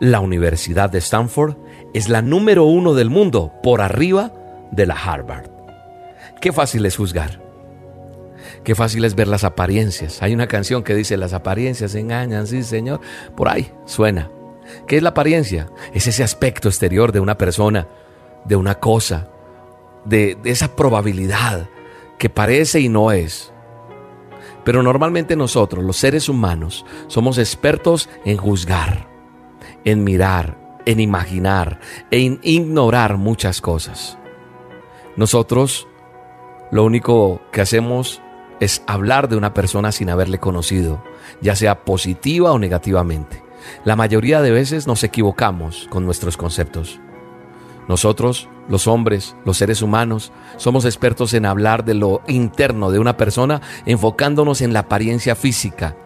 [SPEAKER 3] la Universidad de Stanford es la número uno del mundo por arriba de la Harvard. Qué fácil es juzgar. Qué fácil es ver las apariencias. Hay una canción que dice, las apariencias engañan, sí Señor. Por ahí suena. ¿Qué es la apariencia? Es ese aspecto exterior de una persona, de una cosa, de, esa probabilidad que parece y no es. Pero normalmente nosotros, los seres humanos, somos expertos en juzgar en mirar, en imaginar, en ignorar muchas cosas. Nosotros lo único que hacemos es hablar de una persona sin haberle conocido, ya sea positiva o negativamente. La mayoría de veces nos equivocamos con nuestros conceptos. Nosotros, los hombres, los seres humanos, somos expertos en hablar de lo interno de una persona enfocándonos en la apariencia física.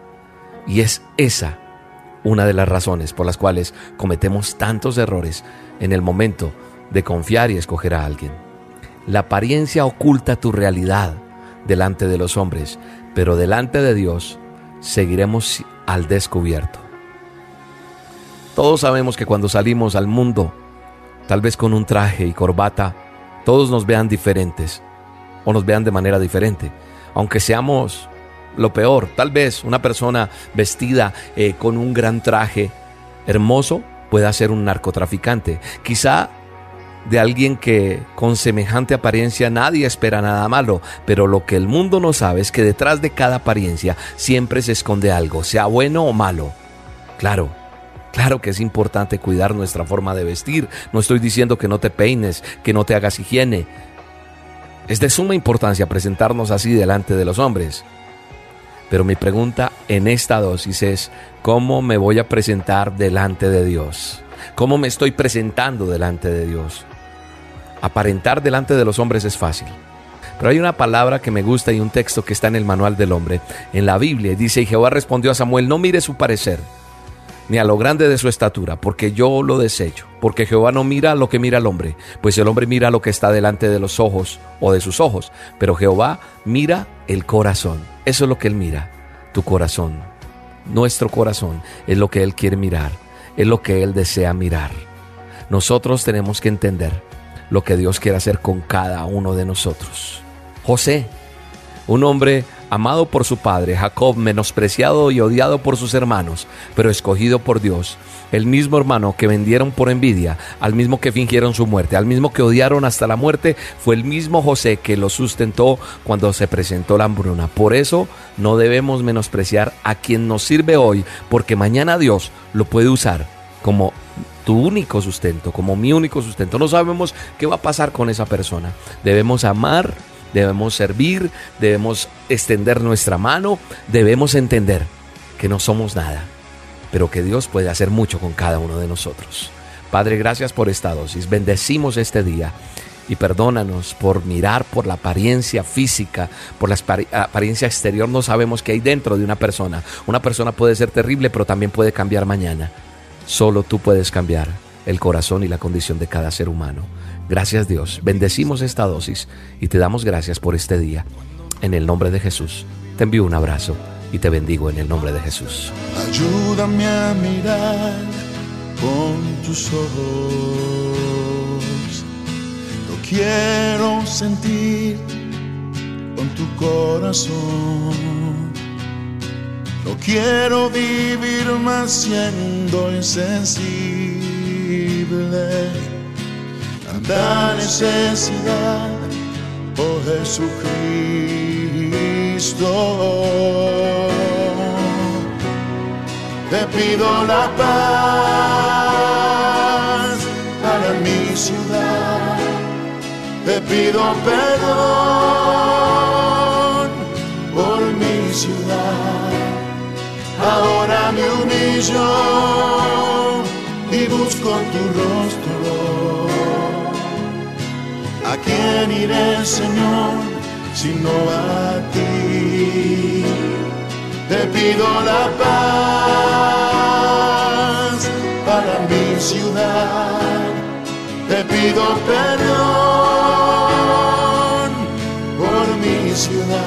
[SPEAKER 3] Y es esa una de las razones por las cuales cometemos tantos errores en el momento de confiar y escoger a alguien. La apariencia oculta tu realidad delante de los hombres, pero delante de Dios seguiremos al descubierto. Todos sabemos que cuando salimos al mundo, tal vez con un traje y corbata, todos nos vean diferentes o nos vean de manera diferente. Aunque seamos lo peor. Tal vez una persona vestida eh, con un gran traje hermoso pueda ser un narcotraficante. Quizá de alguien que con semejante apariencia nadie espera nada malo, pero lo que el mundo no sabe es que detrás de cada apariencia siempre se esconde algo, sea bueno o malo. Claro, Claro que es importante cuidar nuestra forma de vestir. No estoy diciendo que no te peines, que no te hagas higiene. Es de suma importancia presentarnos así delante de los hombres. Pero mi pregunta en esta dosis es, ¿cómo me voy a presentar delante de Dios? ¿Cómo me estoy presentando delante de Dios? Aparentar delante de los hombres es fácil. Pero hay una palabra que me gusta y un texto que está en el manual del hombre, en la Biblia, dice, y Jehová respondió a Samuel, no mire su parecer, ni a lo grande de su estatura, porque yo lo desecho, porque Jehová no mira lo que mira el hombre, pues el hombre mira lo que está delante de los ojos o de sus ojos, pero Jehová mira el corazón, eso es lo que él mira, tu corazón, nuestro corazón es lo que él quiere mirar, es lo que él desea mirar. Nosotros tenemos que entender lo que Dios quiere hacer con cada uno de nosotros. José, un hombre amado por su padre, Jacob, menospreciado y odiado por sus hermanos, pero escogido por Dios, el mismo hermano que vendieron por envidia, al mismo que fingieron su muerte, al mismo que odiaron hasta la muerte, fue el mismo José que lo sustentó cuando se presentó la hambruna. Por eso no debemos menospreciar a quien nos sirve hoy, porque mañana Dios lo puede usar como tu único sustento, como mi único sustento. No sabemos qué va a pasar con esa persona. Debemos amar debemos servir, debemos extender nuestra mano, debemos entender que no somos nada, pero que Dios puede hacer mucho con cada uno de nosotros. Padre, gracias por esta dosis. Bendecimos este día y perdónanos por mirar por la apariencia física, por la apariencia exterior. No sabemos qué hay dentro de una persona. Una persona puede ser terrible, pero también puede cambiar mañana. Solo tú puedes cambiar el corazón y la condición de cada ser humano. Gracias Dios, bendecimos esta dosis y te damos gracias por este día. En el nombre de Jesús, te envío un abrazo y te bendigo en el nombre de Jesús.
[SPEAKER 2] Ayúdame a mirar con tus ojos. Lo quiero sentir con tu corazón. Lo quiero vivir más siendo insensible. La necesidad, oh Jesucristo. Te pido la paz para mi ciudad, te pido perdón Ahora me humillo y busco tu rostro ¿A quién iré, Señor, sino a ti? Te pido la paz para mi ciudad. Te pido perdón por mi ciudad.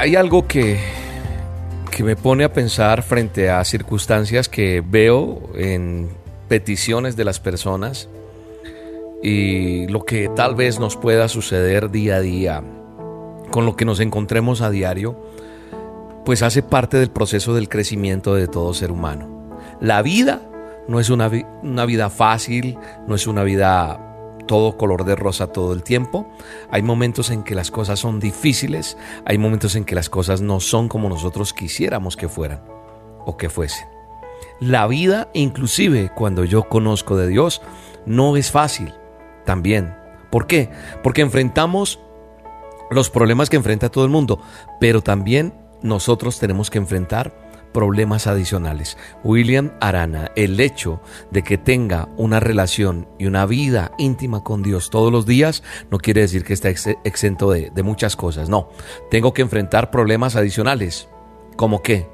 [SPEAKER 3] Hay algo que que me pone a pensar frente a circunstancias que veo en peticiones de las personas y lo que tal vez nos pueda suceder día a día, con lo que nos encontremos a diario, pues hace parte del proceso del crecimiento de todo ser humano. La vida no es una, una vida fácil, no es una vida todo color de rosa todo el tiempo. Hay momentos en que las cosas son difíciles, hay momentos en que las cosas no son como nosotros quisiéramos que fueran o que fuesen. La vida, inclusive cuando yo conozco de Dios, no es fácil también. ¿Por qué? Porque enfrentamos los problemas que enfrenta todo el mundo, pero también nosotros tenemos que enfrentar problemas adicionales. William Arana, el hecho de que tenga una relación y una vida íntima con Dios todos los días no quiere decir que esté exento de, muchas cosas. No, tengo que enfrentar problemas adicionales. ¿Como qué?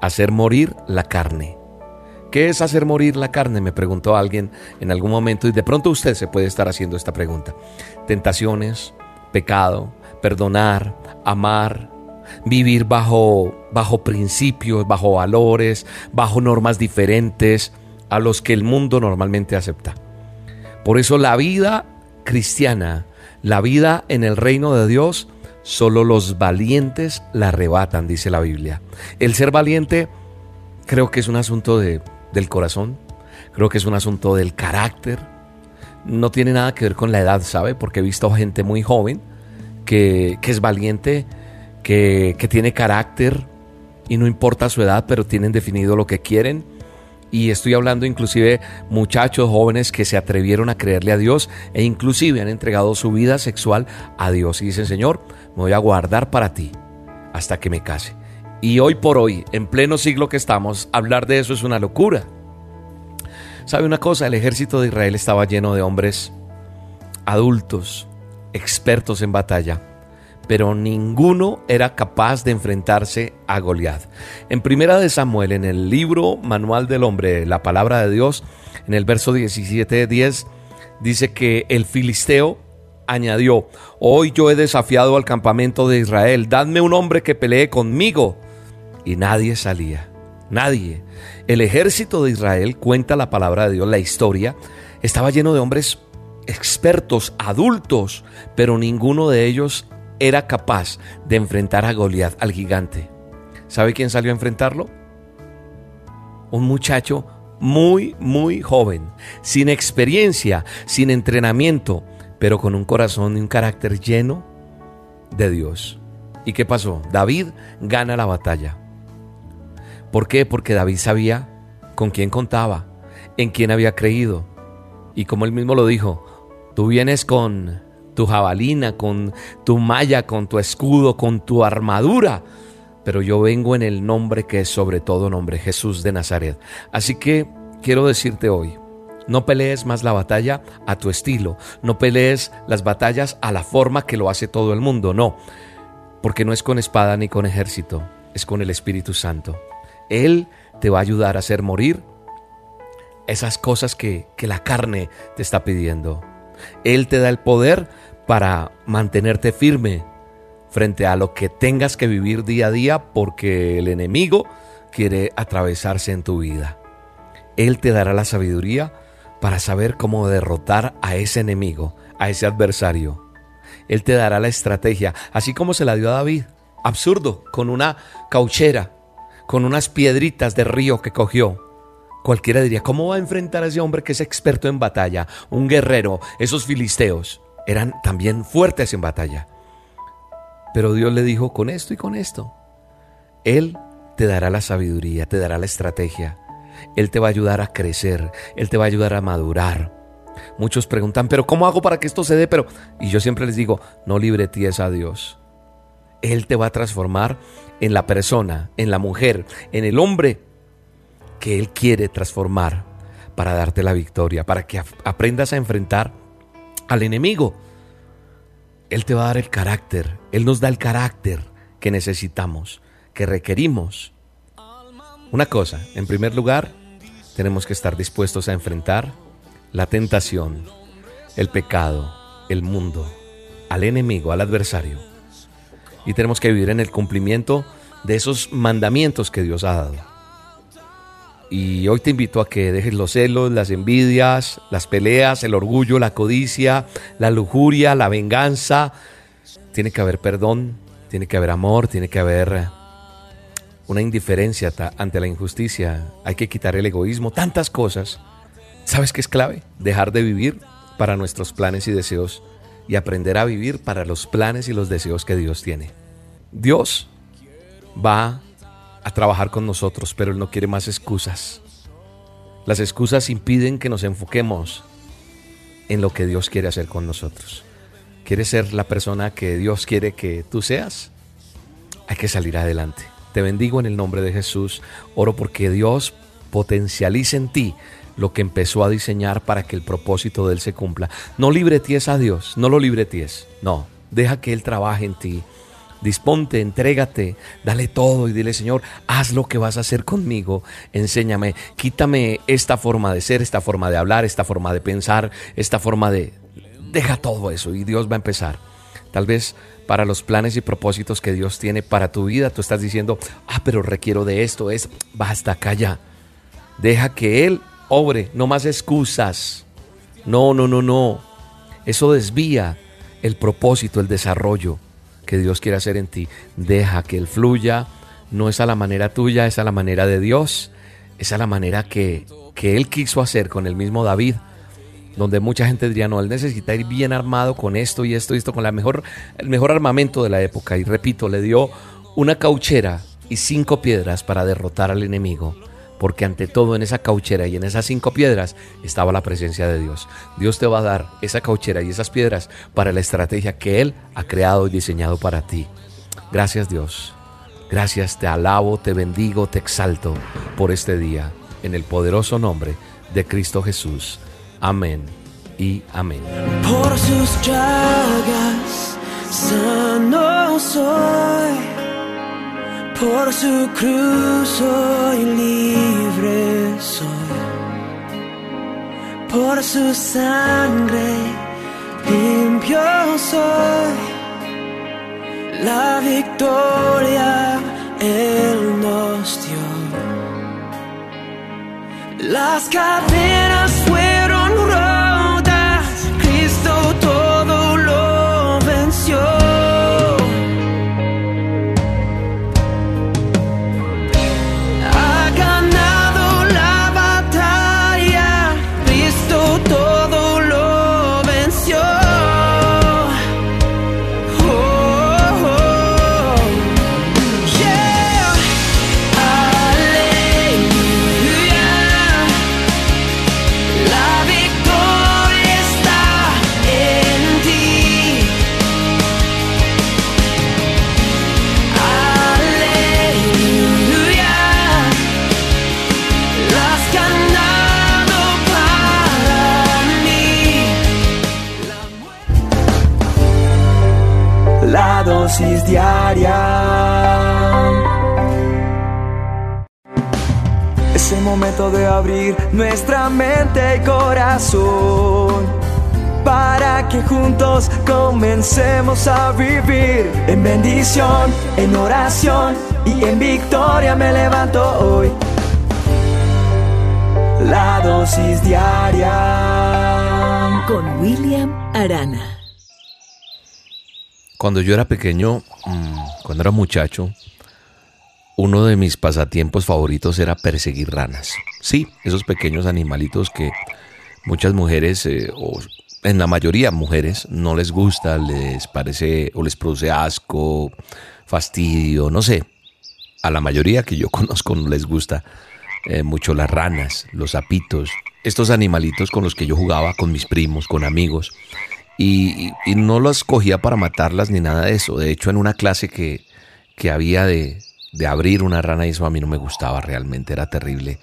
[SPEAKER 3] Hacer morir la carne. ¿Qué es hacer morir la carne? Me preguntó alguien en algún momento y de pronto usted se puede estar haciendo esta pregunta. Tentaciones, pecado, perdonar, amar, vivir bajo, bajo principios, bajo valores, bajo normas diferentes a los que el mundo normalmente acepta. Por eso la vida cristiana, la vida en el reino de Dios, solo los valientes la arrebatan, dice la Biblia. El ser valiente creo que es un asunto de, del corazón, creo que es un asunto del carácter. No tiene nada que ver con la edad, ¿sabe? Porque he visto gente muy joven que, que es valiente, que, tiene carácter y no importa su edad, pero tienen definido lo que quieren y estoy hablando inclusive muchachos jóvenes que se atrevieron a creerle a Dios e inclusive han entregado su vida sexual a Dios y dicen, Señor, me voy a guardar para ti hasta que me case. Y hoy por hoy, en pleno siglo que estamos, hablar de eso es una locura. ¿Sabe una cosa? El ejército de Israel estaba lleno de hombres adultos, expertos en batalla, pero ninguno era capaz de enfrentarse a Goliat. En Primera de Samuel, en el libro Manual del Hombre, la palabra de Dios, en el verso 17 10, dice que el filisteo añadió, hoy yo he desafiado al campamento de Israel, dadme un hombre que pelee conmigo y nadie salía. Nadie. El ejército de Israel, cuenta la palabra de Dios, la historia, estaba lleno de hombres expertos, adultos, pero ninguno de ellos era capaz de enfrentar a Goliat, al gigante. ¿Sabe quién salió a enfrentarlo? Un muchacho muy, muy joven, sin experiencia, sin entrenamiento, pero con un corazón y un carácter lleno de Dios. ¿Y qué pasó? David gana la batalla. ¿Por qué? Porque David sabía con quién contaba, en quién había creído. Y como él mismo lo dijo, tú vienes con tu jabalina, con tu malla, con tu escudo, con tu armadura, pero yo vengo en el nombre que es sobre todo nombre, Jesús de Nazaret. Así que quiero decirte hoy, no pelees más la batalla a tu estilo, no pelees las batallas a la forma que lo hace todo el mundo, no, porque no es con espada ni con ejército, es con el Espíritu Santo. Él te va a ayudar a hacer morir esas cosas que, que la carne te está pidiendo. Él te da el poder para mantenerte firme frente a lo que tengas que vivir día a día porque el enemigo quiere atravesarse en tu vida. Él te dará la sabiduría para saber cómo derrotar a ese enemigo, a ese adversario. Él te dará la estrategia, así como se la dio a David. Absurdo, con una cauchera con unas piedritas de río que cogió. Cualquiera diría, ¿cómo va a enfrentar a ese hombre que es experto en batalla? Un guerrero, esos filisteos eran también fuertes en batalla. Pero Dios le dijo, con esto y con esto. Él te dará la sabiduría, te dará la estrategia. Él te va a ayudar a crecer, Él te va a ayudar a madurar. Muchos preguntan, pero ¿cómo hago para que esto se dé? Pero, y yo siempre les digo, no libreties a Dios. Él te va a transformar en la persona, en la mujer, en el hombre que Él quiere transformar para darte la victoria, para que aprendas a enfrentar al enemigo. Él te va a dar el carácter, Él nos da el carácter que necesitamos, que requerimos. Una cosa, en primer lugar, tenemos que estar dispuestos a enfrentar la tentación, el pecado, el mundo, al enemigo, al adversario y tenemos que vivir en el cumplimiento de esos mandamientos que Dios ha dado. Y hoy te invito a que dejes los celos, las envidias, las peleas, el orgullo, la codicia, la lujuria, la venganza. Tiene que haber perdón, tiene que haber amor, tiene que haber una indiferencia ante la injusticia. Hay que quitar el egoísmo, tantas cosas. ¿Sabes qué es clave? Dejar de vivir para nuestros planes y deseos y aprender a vivir para los planes y los deseos que Dios tiene. Dios va a trabajar con nosotros, pero Él no quiere más excusas. Las excusas impiden que nos enfoquemos en lo que Dios quiere hacer con nosotros. ¿Quieres ser la persona que Dios quiere que tú seas? Hay que salir adelante. Te bendigo en el nombre de Jesús. Oro porque Dios potencialice en ti lo que empezó a diseñar para que el propósito de Él se cumpla. No libreties a Dios, no lo libreties, no, deja que Él trabaje en ti. Disponte, entrégate, dale todo y dile, Señor, haz lo que vas a hacer conmigo, enséñame, quítame esta forma de ser, esta forma de hablar, esta forma de pensar, esta forma de... Deja todo eso y Dios va a empezar. Tal vez para los planes y propósitos que Dios tiene para tu vida, tú estás diciendo, ah, pero requiero de esto, es, basta, calla. Deja que Él obre, no más excusas. No, no, no, no. Eso desvía el propósito, el desarrollo que Dios quiere hacer en ti. Deja que Él fluya. No es a la manera tuya, es a la manera de Dios. Es a la manera que, que Él quiso hacer con el mismo David. Donde mucha gente diría, no, Él necesita ir bien armado con esto y esto y esto, con la mejor, el mejor armamento de la época. Y repito, le dio una cauchera y cinco piedras para derrotar al enemigo porque ante todo en esa cauchera y en esas cinco piedras estaba la presencia de Dios. Dios te va a dar esa cauchera y esas piedras para la estrategia que Él ha creado y diseñado para ti. Gracias Dios. Gracias, te alabo, te bendigo, te exalto por este día, en el poderoso nombre de Cristo Jesús. Amén y amén.
[SPEAKER 1] Por sus llagas sano soy por su cruz soy libre, soy. Por su sangre limpio soy. La victoria Él nos dio. Las cadenas momento de abrir nuestra mente y corazón para que juntos comencemos a vivir en bendición, en oración y en victoria me levanto hoy. La dosis diaria
[SPEAKER 5] con William Arana.
[SPEAKER 3] Cuando yo era pequeño, mm, cuando era muchacho, uno de mis pasatiempos favoritos era perseguir ranas. Sí, esos pequeños animalitos que muchas mujeres, eh, o en la mayoría mujeres, no les gusta, les parece o les produce asco, fastidio, no sé. A la mayoría que yo conozco no les gusta eh, mucho las ranas, los sapitos, estos animalitos con los que yo jugaba con mis primos, con amigos y, no las cogía para matarlas ni nada de eso. De hecho, en una clase que, había de, abrir una rana y eso a mí no me gustaba realmente, era terrible.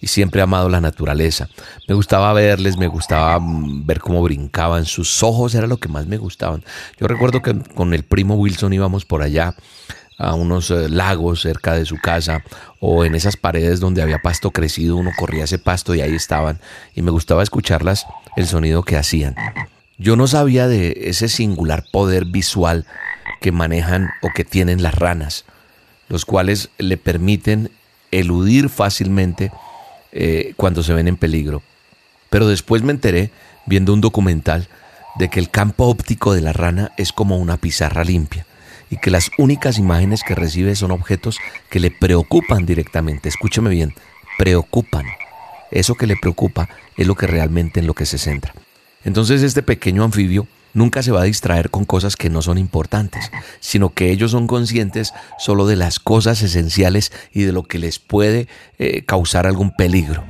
[SPEAKER 3] Y siempre he amado la naturaleza. Me gustaba verles, me gustaba mm, ver cómo brincaban, sus ojos era lo que más me gustaban. Yo recuerdo que con el primo Wilson íbamos por allá a unos eh, lagos cerca de su casa o en esas paredes donde había pasto crecido, uno corría ese pasto y ahí estaban y me gustaba escucharlas, el sonido que hacían. Yo no sabía de ese singular poder visual que manejan o que tienen las ranas, los cuales le permiten eludir fácilmente eh, cuando se ven en peligro. Pero después me enteré, viendo un documental, de que el campo óptico de la rana es como una pizarra limpia y que las únicas imágenes que recibe son objetos que le preocupan directamente. Escúchame bien, preocupan. Eso que le preocupa es lo que realmente en lo que se centra. Entonces este pequeño anfibio nunca se va a distraer con cosas que no son importantes, sino que ellos son conscientes solo de las cosas esenciales y de lo que les puede eh, causar algún peligro.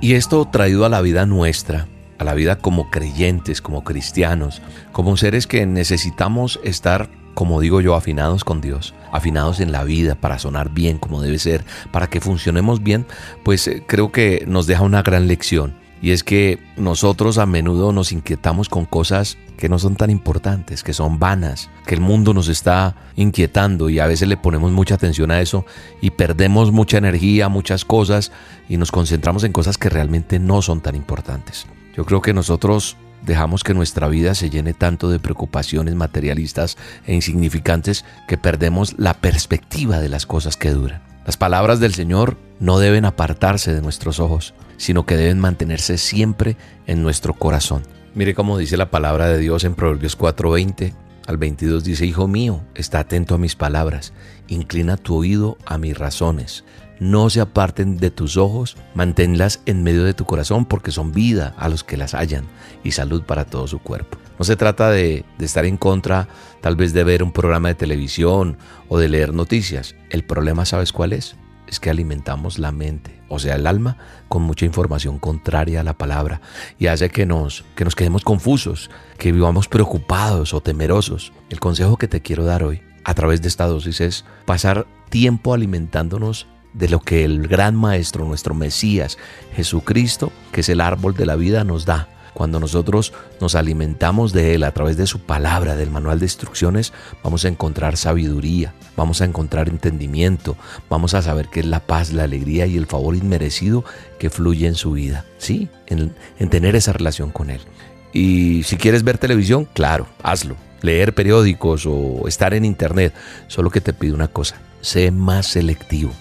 [SPEAKER 3] Y esto traído a la vida nuestra, a la vida como creyentes, como cristianos, como seres que necesitamos estar, como digo yo, afinados con Dios, afinados en la vida para sonar bien como debe ser, para que funcionemos bien, pues eh, creo que nos deja una gran lección y es que nosotros a menudo nos inquietamos con cosas que no son tan importantes, que son vanas, que el mundo nos está inquietando y a veces le ponemos mucha atención a eso y perdemos mucha energía, muchas cosas y nos concentramos en cosas que realmente no son tan importantes. Yo creo que nosotros dejamos que nuestra vida se llene tanto de preocupaciones materialistas e insignificantes que perdemos la perspectiva de las cosas que duran. Las palabras del Señor no deben apartarse de nuestros ojos, sino que deben mantenerse siempre en nuestro corazón. Mire cómo dice la palabra de Dios en Proverbios 4:20 al 22 dice, Hijo mío, está atento a mis palabras, inclina tu oído a mis razones. No se aparten de tus ojos, manténlas en medio de tu corazón porque son vida a los que las hallan y salud para todo su cuerpo. No se trata de, de estar en contra tal vez de ver un programa de televisión o de leer noticias. El problema, ¿sabes cuál es? es que alimentamos la mente, o sea, el alma, con mucha información contraria a la palabra y hace que nos, que nos quedemos confusos, que vivamos preocupados o temerosos. El consejo que te quiero dar hoy a través de esta dosis es pasar tiempo alimentándonos de lo que el gran maestro, nuestro Mesías, Jesucristo, que es el árbol de la vida, nos da cuando nosotros nos alimentamos de Él a través de su palabra, del manual de instrucciones, vamos a encontrar sabiduría, vamos a encontrar entendimiento, vamos a saber qué es la paz, la alegría y el favor inmerecido que fluye en su vida, ¿sí? En, en tener esa relación con Él. Y si quieres ver televisión, claro, hazlo. Leer periódicos o estar en internet, solo que te pido una cosa, sé más selectivo.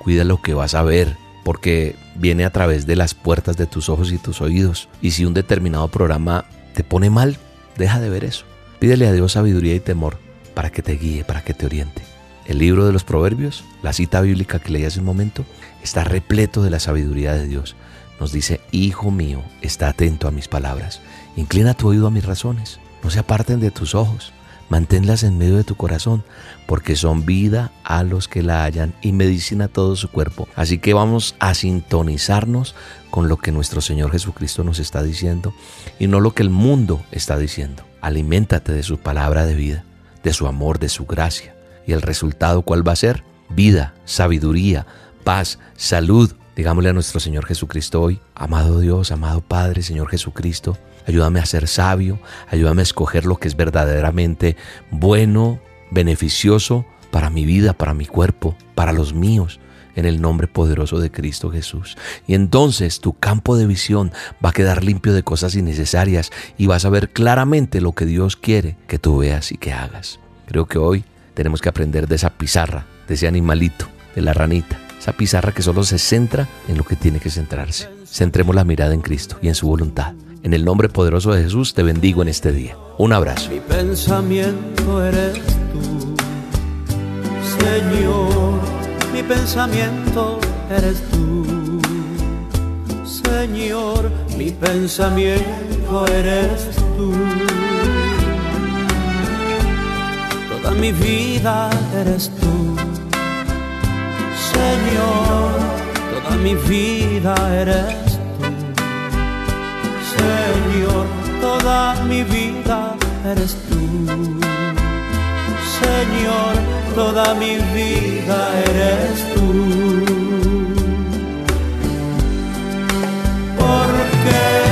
[SPEAKER 3] Cuida lo que vas a ver, porque viene a través de las puertas de tus ojos y tus oídos. Y si un determinado programa te pone mal, deja de ver eso. Pídele a Dios sabiduría y temor para que te guíe, para que te oriente. El libro de los Proverbios, la cita bíblica que leí hace un momento, está repleto de la sabiduría de Dios. Nos dice, Hijo mío, está atento a mis palabras, inclina tu oído a mis razones, no se aparten de tus ojos Manténlas en medio de tu corazón, porque son vida a los que la hallan y medicina todo su cuerpo. Así que vamos a sintonizarnos con lo que nuestro Señor Jesucristo nos está diciendo y no lo que el mundo está diciendo. Aliméntate de su palabra de vida, de su amor, de su gracia. ¿Y el resultado cuál va a ser? Vida, sabiduría, paz, salud. Digámosle a nuestro Señor Jesucristo hoy, amado Dios, amado Padre, Señor Jesucristo, ayúdame a ser sabio, ayúdame a escoger lo que es verdaderamente bueno, beneficioso para mi vida, para mi cuerpo, para los míos, en el nombre poderoso de Cristo Jesús. Y entonces tu campo de visión va a quedar limpio de cosas innecesarias y vas a ver claramente lo que Dios quiere que tú veas y que hagas. Creo que hoy tenemos que aprender de esa pizarra, de ese animalito, de la ranita, esa pizarra que solo se centra en lo que tiene que centrarse. Centremos la mirada en Cristo y en su voluntad. En el nombre poderoso de Jesús te bendigo en este día. Un abrazo.
[SPEAKER 9] Mi pensamiento eres tú, Señor. Mi pensamiento eres tú, Señor. Mi pensamiento eres tú. Toda mi vida eres tú, Señor. Toda mi vida eres Señor, toda mi vida eres tú. Señor, toda mi vida eres tú. Porque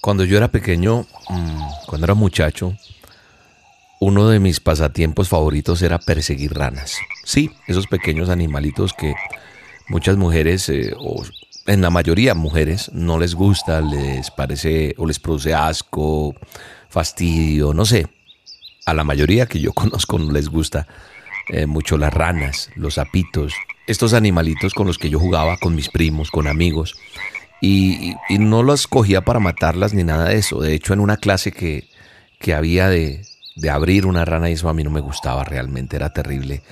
[SPEAKER 3] Cuando yo era pequeño, mm, cuando era muchacho, uno de mis pasatiempos favoritos era perseguir ranas. Sí, esos pequeños animalitos que muchas mujeres, eh, o en la mayoría mujeres, no les gusta, les parece o les produce asco, fastidio, no sé a la mayoría que yo conozco no les gusta eh, mucho las ranas, los sapitos, estos animalitos con los que yo jugaba con mis primos, con amigos. Y, no las cogía para matarlas ni nada de eso. De hecho, en una clase que, que había de, de abrir una rana y eso a mí no me gustaba realmente, era terrible.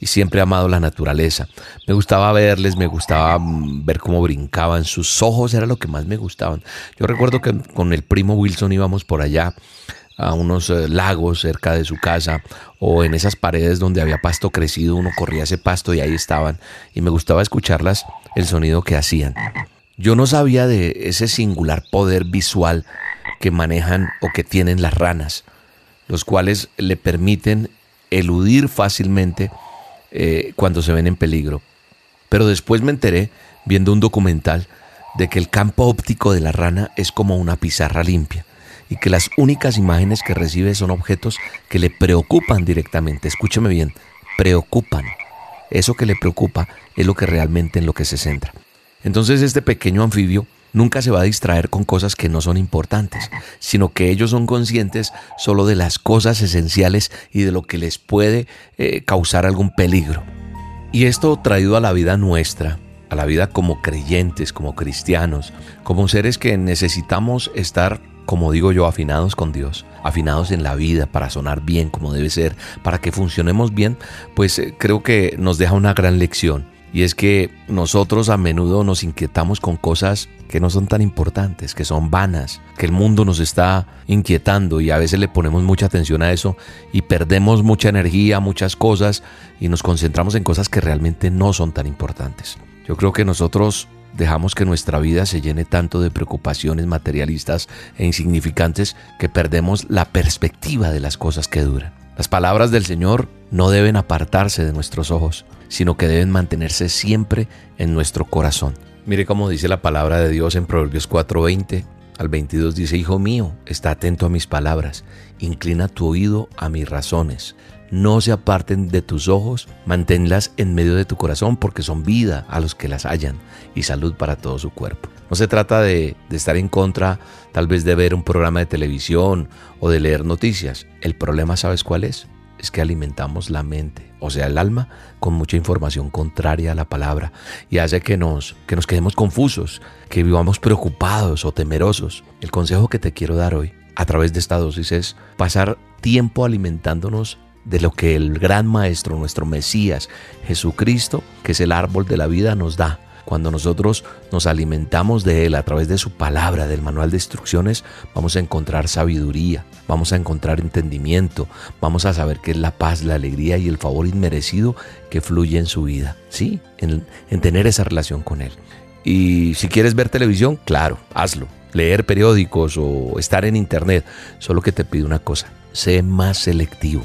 [SPEAKER 3] Y siempre he amado la naturaleza. Me gustaba verles, me gustaba mm, ver cómo brincaban. Sus ojos era lo que más me gustaban. Yo recuerdo que con el primo Wilson íbamos por allá a unos eh, lagos cerca de su casa o en esas paredes donde había pasto crecido, uno corría ese pasto y ahí estaban y me gustaba escucharlas, el sonido que hacían. Yo no sabía de ese singular poder visual que manejan o que tienen las ranas, los cuales le permiten eludir fácilmente eh, cuando se ven en peligro. Pero después me enteré, viendo un documental, de que el campo óptico de la rana es como una pizarra limpia y que las únicas imágenes que recibe son objetos que le preocupan directamente. Escúcheme bien, preocupan. Eso que le preocupa es lo que realmente en lo que se centra. Entonces este pequeño anfibio nunca se va a distraer con cosas que no son importantes, sino que ellos son conscientes solo de las cosas esenciales y de lo que les puede eh, causar algún peligro. Y esto traído a la vida nuestra, a la vida como creyentes, como cristianos, como seres que necesitamos estar como digo yo, afinados con Dios, afinados en la vida para sonar bien como debe ser, para que funcionemos bien, pues eh, creo que nos deja una gran lección. Y es que nosotros a menudo nos inquietamos con cosas que no son tan importantes, que son vanas, que el mundo nos está inquietando y a veces le ponemos mucha atención a eso y perdemos mucha energía, muchas cosas y nos concentramos en cosas que realmente no son tan importantes. Yo creo que nosotros dejamos que nuestra vida se llene tanto de preocupaciones materialistas e insignificantes que perdemos la perspectiva de las cosas que duran. Las palabras del Señor no deben apartarse de nuestros ojos, sino que deben mantenerse siempre en nuestro corazón. Mire cómo dice la palabra de Dios en Proverbios 4:20 al 22 dice, Hijo mío, está atento a mis palabras, inclina tu oído a mis razones no se aparten de tus ojos, manténlas en medio de tu corazón porque son vida a los que las hallan y salud para todo su cuerpo. No se trata de, estar en contra tal vez de ver un programa de televisión o de leer noticias. El problema, ¿sabes cuál es? Es que alimentamos la mente, o sea, el alma, con mucha información contraria a la palabra y hace que nos, que nos quedemos confusos, que vivamos preocupados o temerosos. El consejo que te quiero dar hoy a través de esta dosis es pasar tiempo alimentándonos de lo que el gran Maestro, nuestro Mesías, Jesucristo, que es el árbol de la vida, nos da. Cuando nosotros nos alimentamos de Él a través de su palabra, del manual de instrucciones, vamos a encontrar sabiduría, vamos a encontrar entendimiento, vamos a saber qué es la paz, la alegría y el favor inmerecido que fluye en su vida. Sí, en, en tener esa relación con Él. Y si quieres ver televisión, claro, hazlo. Leer periódicos o estar en internet. Solo que te pido una cosa, sé más selectivo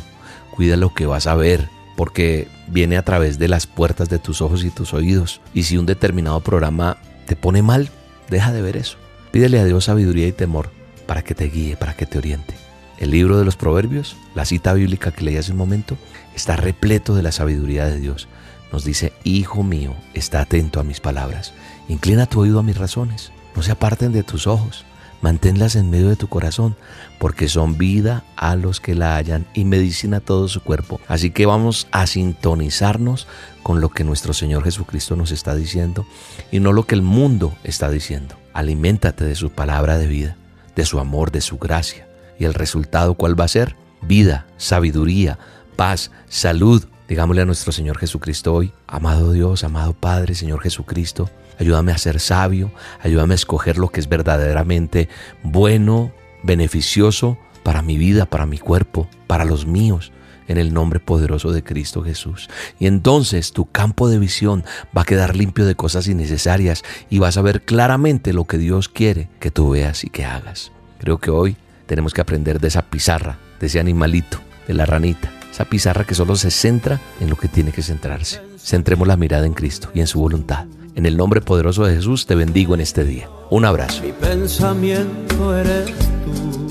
[SPEAKER 3] Cuida lo que vas a ver, porque viene a través de las puertas de tus ojos y tus oídos. Y si un determinado programa te pone mal, deja de ver eso. Pídele a Dios sabiduría y temor para que te guíe, para que te oriente. El libro de los Proverbios, la cita bíblica que leí hace un momento, está repleto de la sabiduría de Dios. Nos dice, Hijo mío, está atento a mis palabras. Inclina tu oído a mis razones. No se aparten de tus ojos manténlas en medio de tu corazón, porque son vida a los que la hallan y medicina a todo su cuerpo. Así que vamos a sintonizarnos con lo que nuestro Señor Jesucristo nos está diciendo y no lo que el mundo está diciendo. Aliméntate de su palabra de vida, de su amor, de su gracia. ¿Y el resultado cuál va a ser? Vida, sabiduría, paz, salud. Digámosle a nuestro Señor Jesucristo hoy, amado Dios, amado Padre, Señor Jesucristo, ayúdame a ser sabio, ayúdame a escoger lo que es verdaderamente bueno, beneficioso para mi vida, para mi cuerpo, para los míos en el nombre poderoso de Cristo Jesús. Y entonces tu campo de visión va a quedar limpio de cosas innecesarias y vas a ver claramente lo que Dios quiere que tú veas y que hagas. Creo que hoy tenemos que aprender de esa pizarra, de ese animalito, de la ranita, esa pizarra que solo se centra en lo que tiene que centrarse. Centremos la mirada en Cristo y en su voluntad. En el nombre poderoso de Jesús te bendigo en este día. Un abrazo.
[SPEAKER 1] Mi pensamiento eres tú,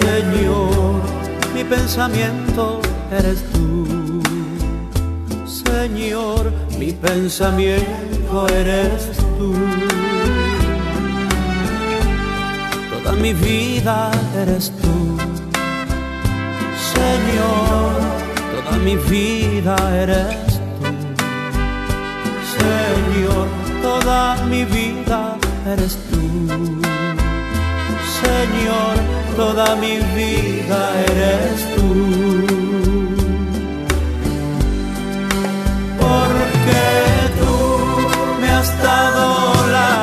[SPEAKER 1] Señor. Mi pensamiento eres tú, Señor. Mi pensamiento eres tú. Toda mi vida eres tú, Señor. Toda mi vida eres tú. Señor,
[SPEAKER 9] toda mi vida eres tú. Señor, toda mi vida eres tú. Porque tú me has dado la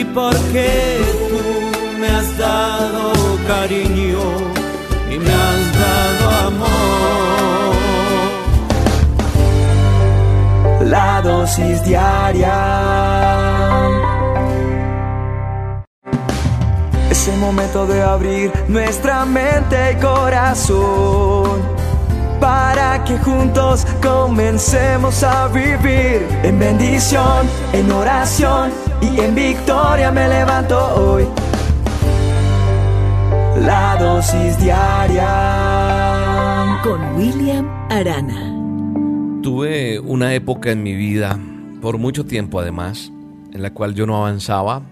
[SPEAKER 9] y porque tú me has dado cariño y me has dado amor.
[SPEAKER 1] La dosis diaria. Es el momento de abrir nuestra mente y corazón para que juntos comencemos a vivir en bendición, en oración y en victoria me levanto hoy. La dosis diaria.
[SPEAKER 5] Con William Arana.
[SPEAKER 3] Tuve una época en mi vida, por mucho tiempo además, en la cual yo no avanzaba,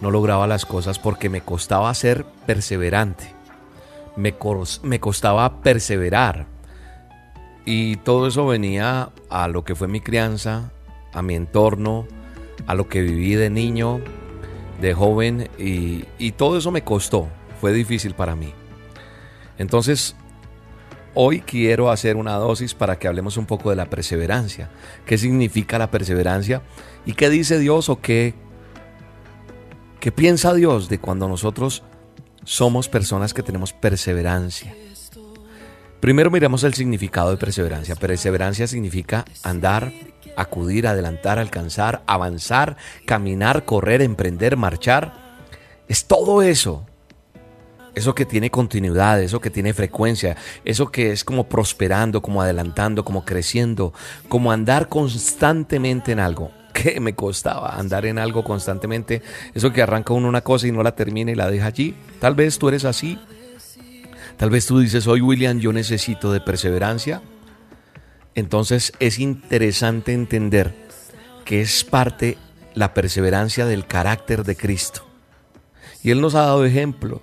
[SPEAKER 3] no lograba las cosas porque me costaba ser perseverante, me, me costaba perseverar. Y todo eso venía a lo que fue mi crianza, a mi entorno, a lo que viví de niño, de joven, y, y todo eso me costó, fue difícil para mí. Entonces, Hoy quiero hacer una dosis para que hablemos un poco de la perseverancia. ¿Qué significa la perseverancia? ¿Y qué dice Dios o qué, qué piensa Dios de cuando nosotros somos personas que tenemos perseverancia? Primero miremos el significado de perseverancia. Perseverancia significa andar, acudir, adelantar, alcanzar, avanzar, caminar, correr, emprender, marchar. Es todo eso eso que tiene continuidad, eso que tiene frecuencia, eso que es como prosperando, como adelantando, como creciendo, como andar constantemente en algo. ¿Qué me costaba andar en algo constantemente? Eso que arranca uno una cosa y no la termina y la deja allí. Tal vez tú eres así. Tal vez tú dices, hoy William, yo necesito de perseverancia. Entonces es interesante entender que es parte la perseverancia del carácter de Cristo. Y Él nos ha dado ejemplo.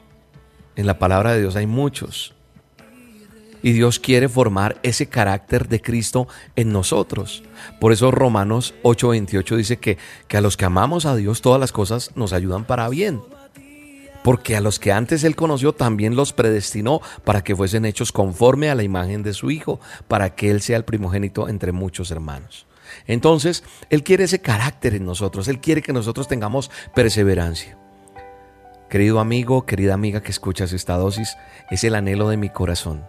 [SPEAKER 3] En la palabra de Dios hay muchos. Y Dios quiere formar ese carácter de Cristo en nosotros. Por eso Romanos 8:28 dice que, que a los que amamos a Dios todas las cosas nos ayudan para bien. Porque a los que antes Él conoció también los predestinó para que fuesen hechos conforme a la imagen de su Hijo, para que Él sea el primogénito entre muchos hermanos. Entonces, Él quiere ese carácter en nosotros, Él quiere que nosotros tengamos perseverancia. Querido amigo, querida amiga que escuchas esta dosis, es el anhelo de mi corazón.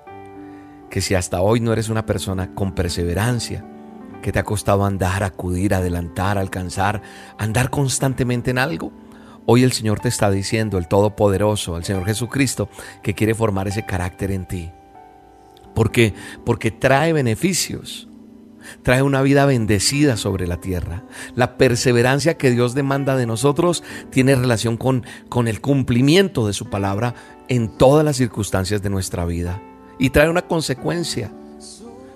[SPEAKER 3] Que si hasta hoy no eres una persona con perseverancia, que te ha costado andar, acudir, adelantar, alcanzar, andar constantemente en algo, hoy el Señor te está diciendo, el Todopoderoso, el Señor Jesucristo, que quiere formar ese carácter en ti. ¿Por qué? Porque trae beneficios trae una vida bendecida sobre la tierra. La perseverancia que Dios demanda de nosotros tiene relación con, con el cumplimiento de su palabra en todas las circunstancias de nuestra vida. Y trae una consecuencia.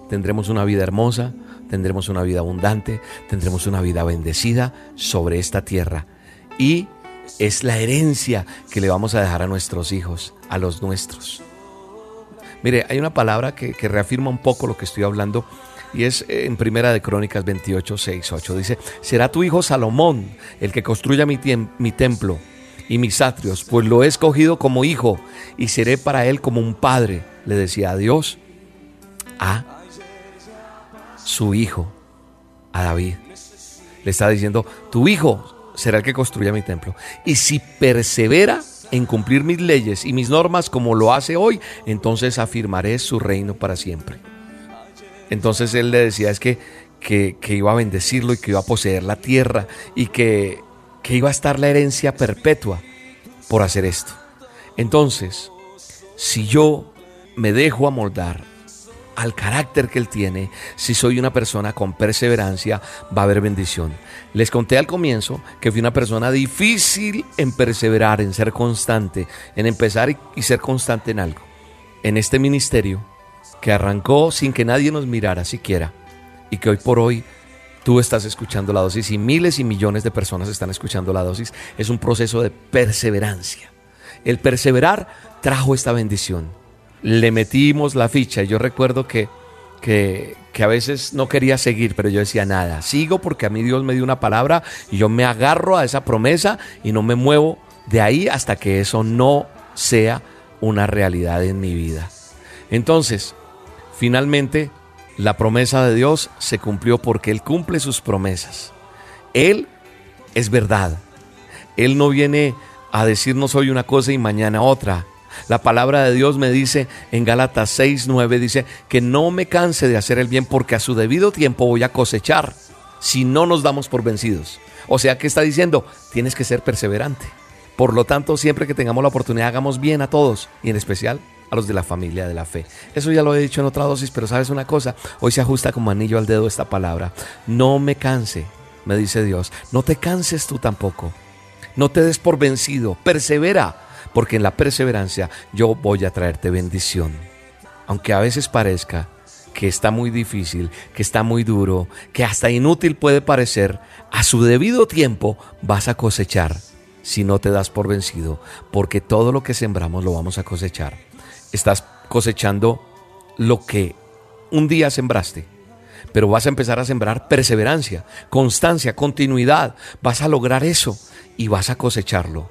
[SPEAKER 3] Tendremos una vida hermosa, tendremos una vida abundante, tendremos una vida bendecida sobre esta tierra. Y es la herencia que le vamos a dejar a nuestros hijos, a los nuestros. Mire, hay una palabra que, que reafirma un poco lo que estoy hablando y es en Primera de Crónicas 28, 6, 8. Dice, será tu hijo Salomón el que construya mi, mi templo y mis atrios, pues lo he escogido como hijo y seré para él como un padre, le decía a Dios, a su hijo, a David. Le está diciendo, tu hijo será el que construya mi templo. Y si persevera en cumplir mis leyes y mis normas como lo hace hoy, entonces afirmaré su reino para siempre. Entonces él le decía es que, que, que iba a bendecirlo y que iba a poseer la tierra y que, que iba a estar la herencia perpetua por hacer esto. Entonces, si yo me dejo amoldar, al carácter que Él tiene, si soy una persona con perseverancia, va a haber bendición. Les conté al comienzo que fui una persona difícil en perseverar, en ser constante, en empezar y, ser constante en algo. En este ministerio, que arrancó sin que nadie nos mirara siquiera, y que hoy por hoy tú estás escuchando la dosis y miles y millones de personas están escuchando la dosis, es un proceso de perseverancia. El perseverar trajo esta bendición. Le metimos la ficha yo recuerdo que, que, que a veces no quería seguir, pero yo decía nada, sigo porque a mí Dios me dio una palabra y yo me agarro a esa promesa y no me muevo de ahí hasta que eso no sea una realidad en mi vida. Entonces, finalmente la promesa de Dios se cumplió porque Él cumple sus promesas. Él es verdad. Él no viene a decirnos hoy una cosa y mañana otra. La palabra de Dios me dice en Gálatas 6, 9, dice que no me canse de hacer el bien porque a su debido tiempo voy a cosechar si no nos damos por vencidos. O sea, ¿qué está diciendo? Tienes que ser perseverante. Por lo tanto, siempre que tengamos la oportunidad, hagamos bien a todos y en especial a los de la familia de la fe. Eso ya lo he dicho en otra dosis, pero sabes una cosa, hoy se ajusta como anillo al dedo esta palabra. No me canse, me dice Dios. No te canses tú tampoco. No te des por vencido, persevera, porque en la perseverancia yo voy a traerte bendición. Aunque a veces parezca que está muy difícil, que está muy duro, que hasta inútil puede parecer, a su debido tiempo vas a cosechar si no te das por vencido, porque todo lo que sembramos lo vamos a cosechar estás cosechando lo que un día sembraste. Pero vas a empezar a sembrar perseverancia, constancia, continuidad. Vas a lograr eso y vas a cosecharlo.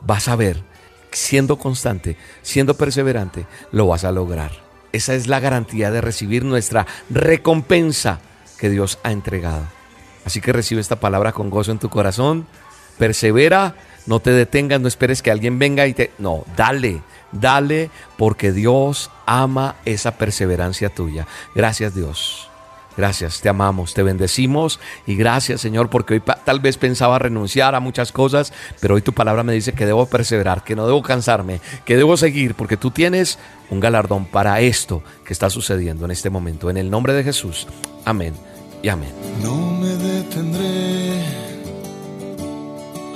[SPEAKER 3] Vas a ver, siendo constante, siendo perseverante, lo vas a lograr. Esa es la garantía de recibir nuestra recompensa que Dios ha entregado. Así que recibe esta palabra con gozo en tu corazón. Persevera, no te detengas, no esperes que alguien venga y te... No, dale, Dale porque Dios ama esa perseverancia tuya. Gracias Dios. Gracias, te amamos, te bendecimos y gracias Señor porque hoy tal vez pensaba renunciar a muchas cosas, pero hoy tu palabra me dice que debo perseverar, que no debo cansarme, que debo seguir porque tú tienes un galardón para esto que está sucediendo en este momento. En el nombre de Jesús. Amén y amén.
[SPEAKER 10] No me detendré,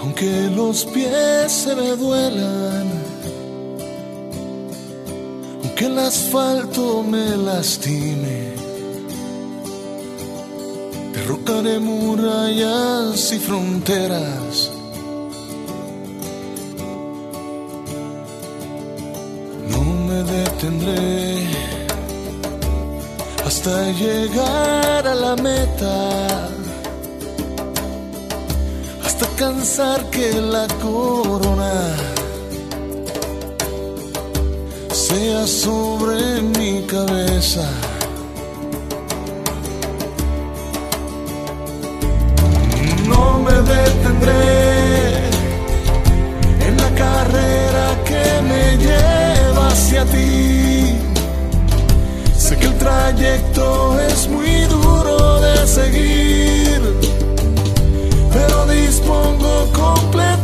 [SPEAKER 10] aunque los pies se me duelan que el asfalto me lastime. Derrocaré murallas y fronteras. No me detendré hasta llegar a la meta. Hasta cansar que la corona sea sobre mi cabeza. No me detendré en la carrera que me lleva hacia ti. Sé que el trayecto es muy duro de seguir, pero dispongo completarlo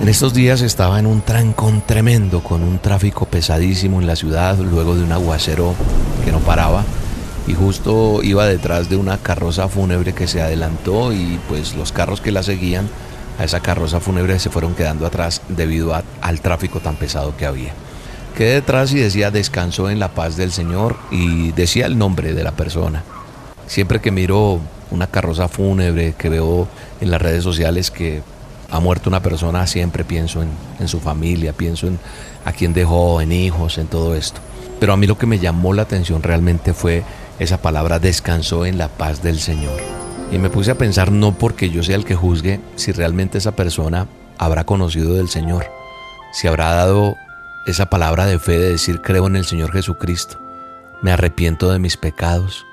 [SPEAKER 3] En estos días estaba en un trancón tremendo con un tráfico pesadísimo en la ciudad luego de un aguacero que no paraba y justo iba detrás de una carroza fúnebre que se adelantó y pues los carros que la seguían a esa carroza fúnebre se fueron quedando atrás debido al tráfico tan pesado que había. Quedé detrás y decía descansó en la paz del Señor y decía el nombre de la persona. Siempre que miro una carroza fúnebre que veo en las redes sociales que ha muerto una persona, siempre pienso en, su familia, pienso en a quien dejó, en hijos, en todo esto. Pero a mí lo que me llamó la atención realmente fue esa palabra descansó en la paz del Señor. Y me puse a pensar no porque yo sea el que juzgue si realmente esa persona habrá conocido del Señor, si habrá dado esa palabra de fe de decir creo en el Señor Jesucristo, me arrepiento de mis pecados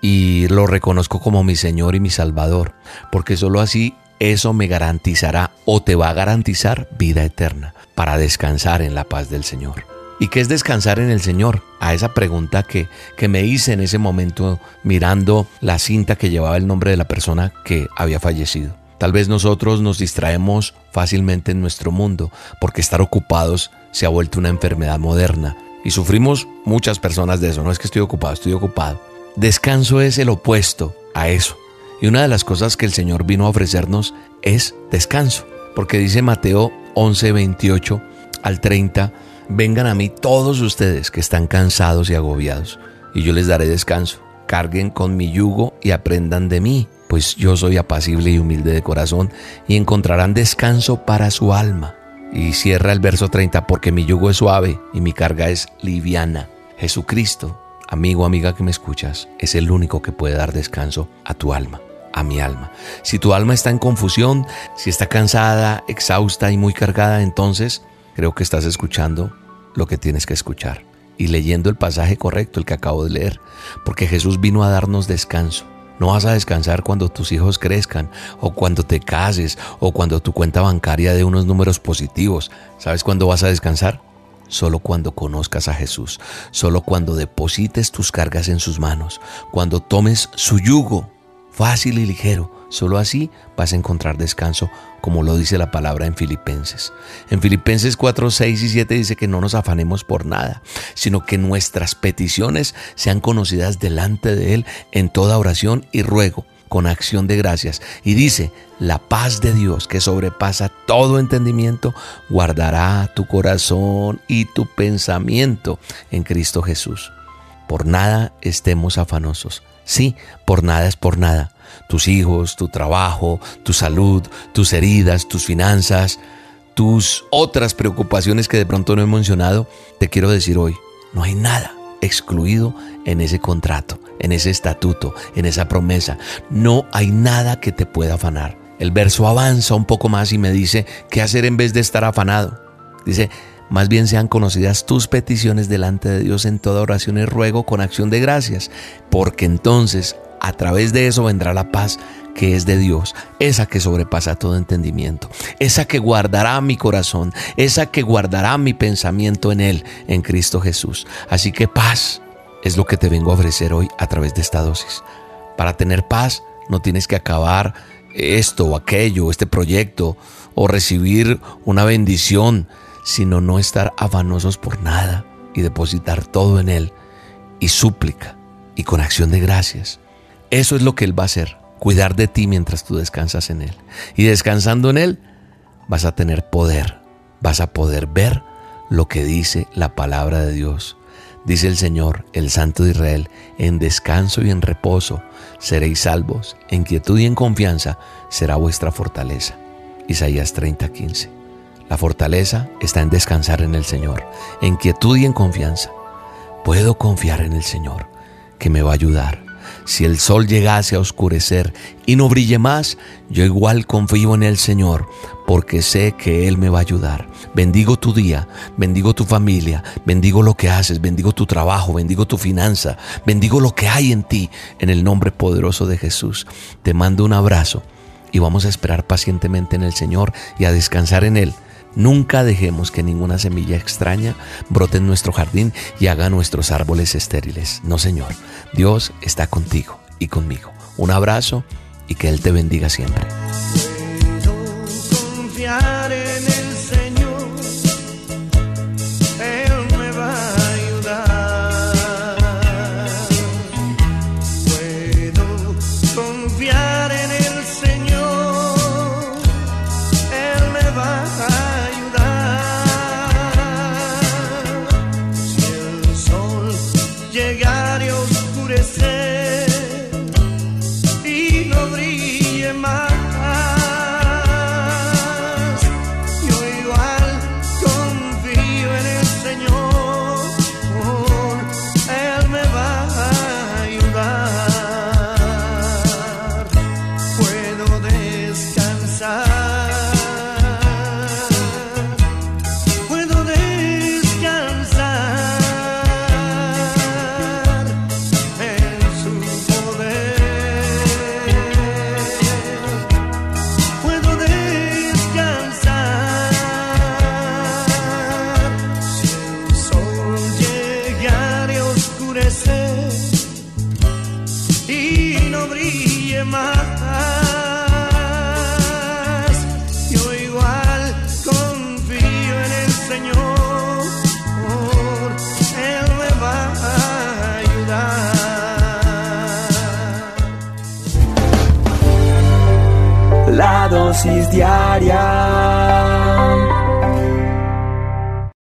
[SPEAKER 3] y lo reconozco como mi Señor y mi Salvador, porque sólo así eso me garantizará o te va a garantizar vida eterna para descansar en la paz del Señor. ¿Y qué es descansar en el Señor? A esa pregunta que, que me hice en ese momento mirando la cinta que llevaba el nombre de la persona que había fallecido. Tal vez nosotros nos distraemos fácilmente en nuestro mundo porque estar ocupados se ha vuelto una enfermedad moderna y sufrimos muchas personas de eso. No es que estoy ocupado, estoy ocupado. Descanso es el opuesto a eso. Y una de las cosas que el Señor vino a ofrecernos es descanso. Porque dice Mateo 11, 28 al 30, vengan a mí todos ustedes que están cansados y agobiados, y yo les daré descanso. Carguen con mi yugo y aprendan de mí, pues yo soy apacible y humilde de corazón, y encontrarán descanso para su alma. Y cierra el verso 30, porque mi yugo es suave y mi carga es liviana. Jesucristo, amigo, amiga que me escuchas, es el único que puede dar descanso a tu alma a mi alma. Si tu alma está en confusión, si está cansada, exhausta y muy cargada, entonces creo que estás escuchando lo que tienes que escuchar y leyendo el pasaje correcto, el que acabo de leer, porque Jesús vino a darnos descanso. No vas a descansar cuando tus hijos crezcan, o cuando te cases, o cuando tu cuenta bancaria dé unos números positivos. ¿Sabes cuándo vas a descansar? Solo cuando conozcas a Jesús, solo cuando deposites tus cargas en sus manos, cuando tomes su yugo fácil y ligero. Solo así vas a encontrar descanso, como lo dice la palabra en Filipenses. En Filipenses 4, 6 y 7 dice que no nos afanemos por nada, sino que nuestras peticiones sean conocidas delante de Él en toda oración y ruego, con acción de gracias. Y dice, la paz de Dios que sobrepasa todo entendimiento, guardará tu corazón y tu pensamiento en Cristo Jesús. Por nada estemos afanosos Sí, por nada es por nada. Tus hijos, tu trabajo, tu salud, tus heridas, tus finanzas, tus otras preocupaciones que de pronto no he mencionado, te quiero decir hoy, no hay nada excluido en ese contrato, en ese estatuto, en esa promesa. No hay nada que te pueda afanar. El verso avanza un poco más y me dice, ¿qué hacer en vez de estar afanado? Dice, más bien sean conocidas tus peticiones delante de Dios en toda oración y ruego con acción de gracias, porque entonces a través de eso vendrá la paz que es de Dios, esa que sobrepasa todo entendimiento, esa que guardará mi corazón, esa que guardará mi pensamiento en Él, en Cristo Jesús. Así que paz es lo que te vengo a ofrecer hoy a través de esta dosis. Para tener paz no tienes que acabar esto o aquello, este proyecto, o recibir una bendición sino no estar afanosos por nada y depositar todo en Él y súplica y con acción de gracias. Eso es lo que Él va a hacer, cuidar de ti mientras tú descansas en Él. Y descansando en Él, vas a tener poder, vas a poder ver lo que dice la palabra de Dios. Dice el Señor, el Santo de Israel, en descanso y en reposo seréis salvos, en quietud y en confianza será vuestra fortaleza. Isaías 30:15. La fortaleza está en descansar en el Señor, en quietud y en confianza. Puedo confiar en el Señor, que me va a ayudar. Si el sol llegase a oscurecer y no brille más, yo igual confío en el Señor, porque sé que Él me va a ayudar. Bendigo tu día, bendigo tu familia, bendigo lo que haces, bendigo tu trabajo, bendigo tu finanza, bendigo lo que hay en ti, en el nombre poderoso de Jesús. Te mando un abrazo y vamos a esperar pacientemente en el Señor y a descansar en Él Nunca dejemos que ninguna semilla extraña brote en nuestro jardín y haga nuestros árboles estériles. No, Señor. Dios está contigo y conmigo. Un abrazo y que Él te bendiga siempre.
[SPEAKER 2] Ayudar.
[SPEAKER 1] La dosis diaria